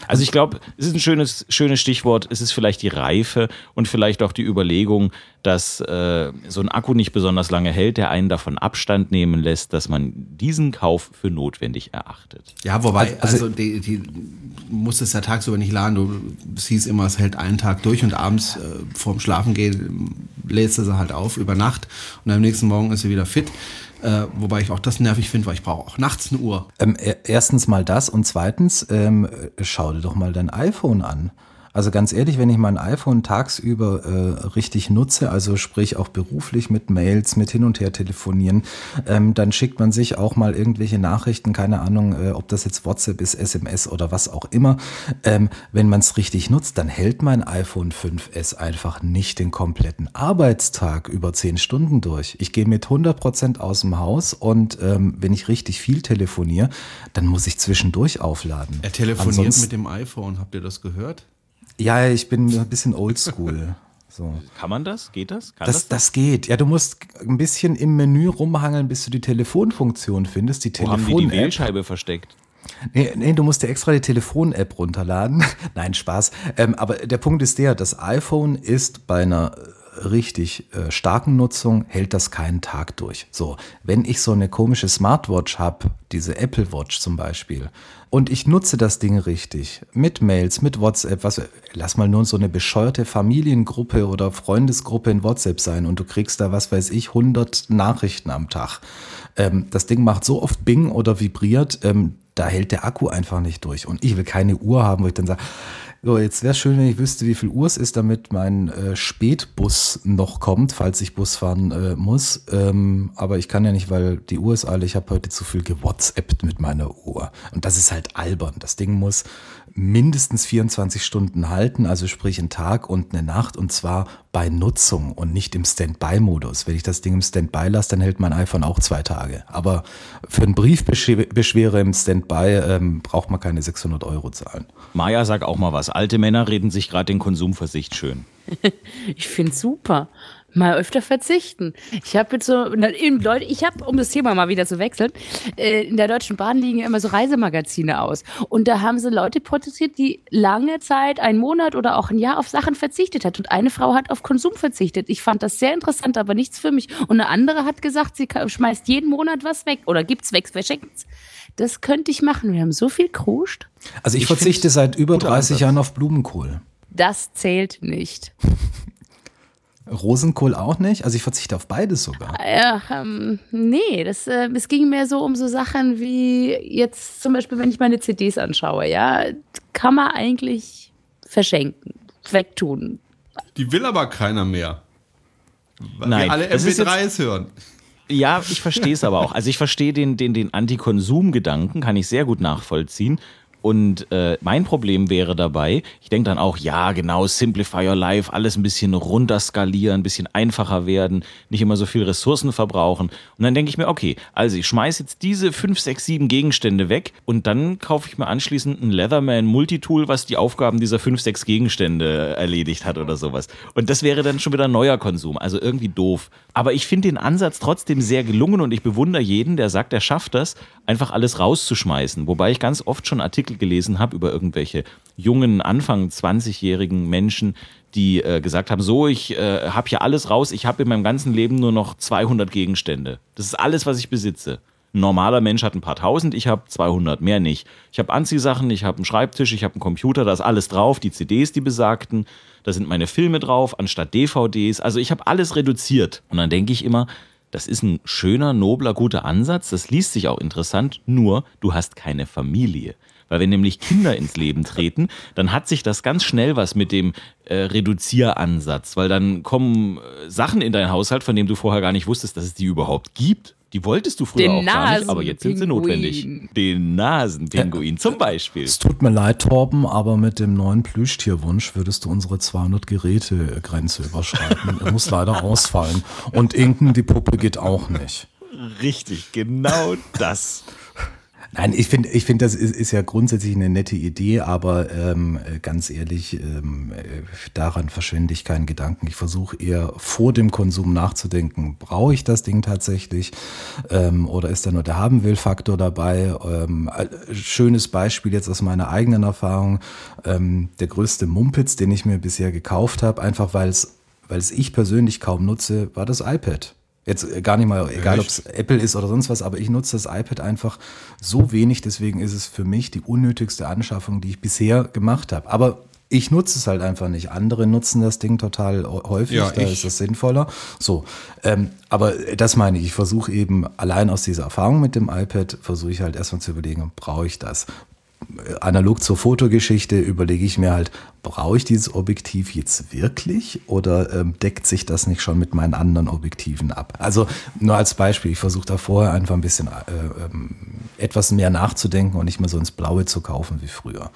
Also ich glaube, es ist ein schönes, schönes Stichwort. Es ist vielleicht die Reife und vielleicht auch die Überlegung, dass äh, so ein Akku nicht besonders lange hält, der einen davon Abstand nehmen lässt, dass man diesen Kauf für notwendig erachtet. Ja, wobei, Also- also, die, die muss es ja tagsüber nicht laden. Du, hieß immer, es hält einen Tag durch und abends äh, vorm Schlafengehen lädst du sie halt auf über Nacht und am nächsten Morgen ist sie wieder fit. Äh, wobei ich auch das nervig finde, weil ich brauche auch nachts eine Uhr. Ähm, er- erstens mal das und zweitens, ähm, äh, schau dir doch mal dein iPhone an. Also ganz ehrlich, wenn ich mein iPhone tagsüber äh, richtig nutze, also sprich auch beruflich mit Mails, mit hin und her telefonieren, ähm, dann schickt man sich auch mal irgendwelche Nachrichten, keine Ahnung, äh, ob das jetzt WhatsApp ist, SMS oder was auch immer. Ähm, wenn man es richtig nutzt, dann hält mein iPhone 5S einfach nicht den kompletten Arbeitstag über 10 Stunden durch. Ich gehe mit 100% aus dem Haus und ähm, wenn ich richtig viel telefoniere, dann muss ich zwischendurch aufladen. Er telefoniert Ansonsten- mit dem iPhone. Habt ihr das gehört? Ja, ich bin ein bisschen oldschool. (laughs) So. Kann man das? Geht das? Kann Das, das geht. Ja, du musst ein bisschen im Menü rumhangeln, bis du die Telefonfunktion findest. Die Wo haben die die Telefon-App. Wählscheibe versteckt? Nee, nee, du musst dir extra die Telefon-App runterladen. (laughs) Nein, Spaß. Ähm, aber der Punkt ist der, das iPhone ist bei einer richtig äh, starken Nutzung hält das keinen Tag durch. So, wenn ich so eine komische Smartwatch habe, diese Apple Watch zum Beispiel, und ich nutze das Ding richtig, mit Mails, mit WhatsApp, was, lass mal nur so eine bescheuerte Familiengruppe oder Freundesgruppe in WhatsApp sein und du kriegst da, was weiß ich, 100 Nachrichten am Tag. Ähm, das Ding macht so oft Bing oder vibriert, ähm, da hält der Akku einfach nicht durch. Und ich will keine Uhr haben, wo ich dann sage, so, jetzt wäre schön, wenn ich wüsste, wie viel Uhr es ist, damit mein äh, Spätbus noch kommt, falls ich Bus fahren äh, muss. Ähm, aber ich kann ja nicht, weil die Uhr ist alle. Ich habe heute zu viel gewhatsappt mit meiner Uhr. Und das ist halt albern. Das Ding muss mindestens 24 Stunden halten, also sprich einen Tag und eine Nacht und zwar bei Nutzung und nicht im Standby-Modus. Wenn ich das Ding im Standby lasse, dann hält mein iPhone auch zwei Tage. Aber für einen Briefbeschwere im Standby ähm, braucht man keine 600 Euro zahlen. Maja, sag auch mal was. Alte Männer reden sich gerade den Konsumversicht schön. (laughs) ich finde super mal öfter verzichten. Ich habe jetzt so, in, Leute, ich habe, um das Thema mal wieder zu wechseln, äh, in der Deutschen Bahn liegen ja immer so Reisemagazine aus. Und da haben sie Leute porträtiert, die lange Zeit, einen Monat oder auch ein Jahr auf Sachen verzichtet hat. Und eine Frau hat auf Konsum verzichtet. Ich fand das sehr interessant, aber nichts für mich. Und eine andere hat gesagt, sie schmeißt jeden Monat was weg oder gibt's weg, verschenkt's. Das könnte ich machen. Wir haben so viel kruscht. Also ich, ich verzichte seit über 30 Jahren auf Blumenkohl. Das zählt nicht. (laughs) Rosenkohl auch nicht? Also ich verzichte auf beides sogar. Ja, ähm, nee, das, äh, es ging mehr so um so Sachen wie jetzt zum Beispiel, wenn ich meine CDs anschaue, ja, kann man eigentlich verschenken, wegtun. Die will aber keiner mehr. Weil Nein, wir alle MP3s hören. Ja, ich verstehe es aber auch. Also ich verstehe den, den, den Antikonsum-Gedanken, kann ich sehr gut nachvollziehen. Und äh, mein Problem wäre dabei, ich denke dann auch, ja, genau, Simplify Your Life, alles ein bisschen runterskalieren, ein bisschen einfacher werden, nicht immer so viel Ressourcen verbrauchen. Und dann denke ich mir, okay, also ich schmeiße jetzt diese 5, 6, 7 Gegenstände weg und dann kaufe ich mir anschließend ein Leatherman Multitool, was die Aufgaben dieser 5, 6 Gegenstände erledigt hat oder sowas. Und das wäre dann schon wieder neuer Konsum, also irgendwie doof. Aber ich finde den Ansatz trotzdem sehr gelungen und ich bewundere jeden, der sagt, er schafft das, einfach alles rauszuschmeißen. Wobei ich ganz oft schon Artikel gelesen habe über irgendwelche jungen, Anfang 20-jährigen Menschen, die äh, gesagt haben, so, ich äh, habe hier alles raus, ich habe in meinem ganzen Leben nur noch 200 Gegenstände. Das ist alles, was ich besitze. Ein normaler Mensch hat ein paar tausend, ich habe 200, mehr nicht. Ich habe Anziehsachen, ich habe einen Schreibtisch, ich habe einen Computer, da ist alles drauf, die CDs, die besagten, da sind meine Filme drauf, anstatt DVDs. Also ich habe alles reduziert. Und dann denke ich immer, das ist ein schöner, nobler, guter Ansatz, das liest sich auch interessant, nur du hast keine Familie. Weil wenn nämlich Kinder ins Leben treten, dann hat sich das ganz schnell was mit dem äh, Reduzieransatz, weil dann kommen äh, Sachen in dein Haushalt, von denen du vorher gar nicht wusstest, dass es die überhaupt gibt. Die wolltest du früher Den auch gar nicht, aber jetzt sind sie notwendig. Den Nasenpinguin zum Beispiel. Es tut mir leid, Torben, aber mit dem neuen Plüschtierwunsch würdest du unsere 200 Geräte-Grenze überschreiten. er muss leider (laughs) ausfallen. Und Inken, die Puppe geht auch nicht. Richtig, genau das. Nein, ich finde, ich finde, das ist, ist, ja grundsätzlich eine nette Idee, aber ähm, ganz ehrlich, ähm, daran verschwende ich keinen Gedanken. Ich versuche eher vor dem Konsum nachzudenken. Brauche ich das Ding tatsächlich? Ähm, oder ist da nur der Haben-Will-Faktor dabei? Ähm, schönes Beispiel jetzt aus meiner eigenen Erfahrung. Ähm, der größte Mumpitz, den ich mir bisher gekauft habe, einfach weil es weil es ich persönlich kaum nutze, war das iPad. Jetzt äh, gar nicht mal, egal ob es Apple ist oder sonst was, aber ich nutze das iPad einfach so wenig, deswegen ist es für mich die unnötigste Anschaffung, die ich bisher gemacht habe. Aber ich nutze es halt einfach nicht. Andere nutzen das Ding total häufig, ja, da ich. ist es sinnvoller. So, ähm, aber das meine ich. Ich versuche eben allein aus dieser Erfahrung mit dem iPad, versuche ich halt erstmal zu überlegen, brauche ich das? Analog zur Fotogeschichte überlege ich mir halt, brauche ich dieses Objektiv jetzt wirklich oder ähm, deckt sich das nicht schon mit meinen anderen Objektiven ab? Also nur als Beispiel, ich versuche da vorher einfach ein bisschen äh, ähm, etwas mehr nachzudenken und nicht mehr so ins Blaue zu kaufen wie früher.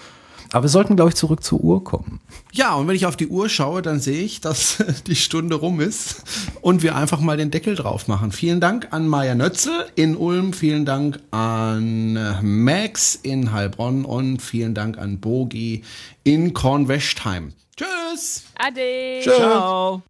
Aber wir sollten, glaube ich, zurück zur Uhr kommen. Ja, und wenn ich auf die Uhr schaue, dann sehe ich, dass (laughs) die Stunde rum ist und wir einfach mal den Deckel drauf machen. Vielen Dank an Maja Nötzel in Ulm, vielen Dank an Max in Heilbronn und vielen Dank an Bogi in Kornwestheim. Tschüss. Ade. Tschüss. Ciao.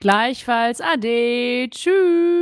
Gleichfalls. Ade. Tschüss.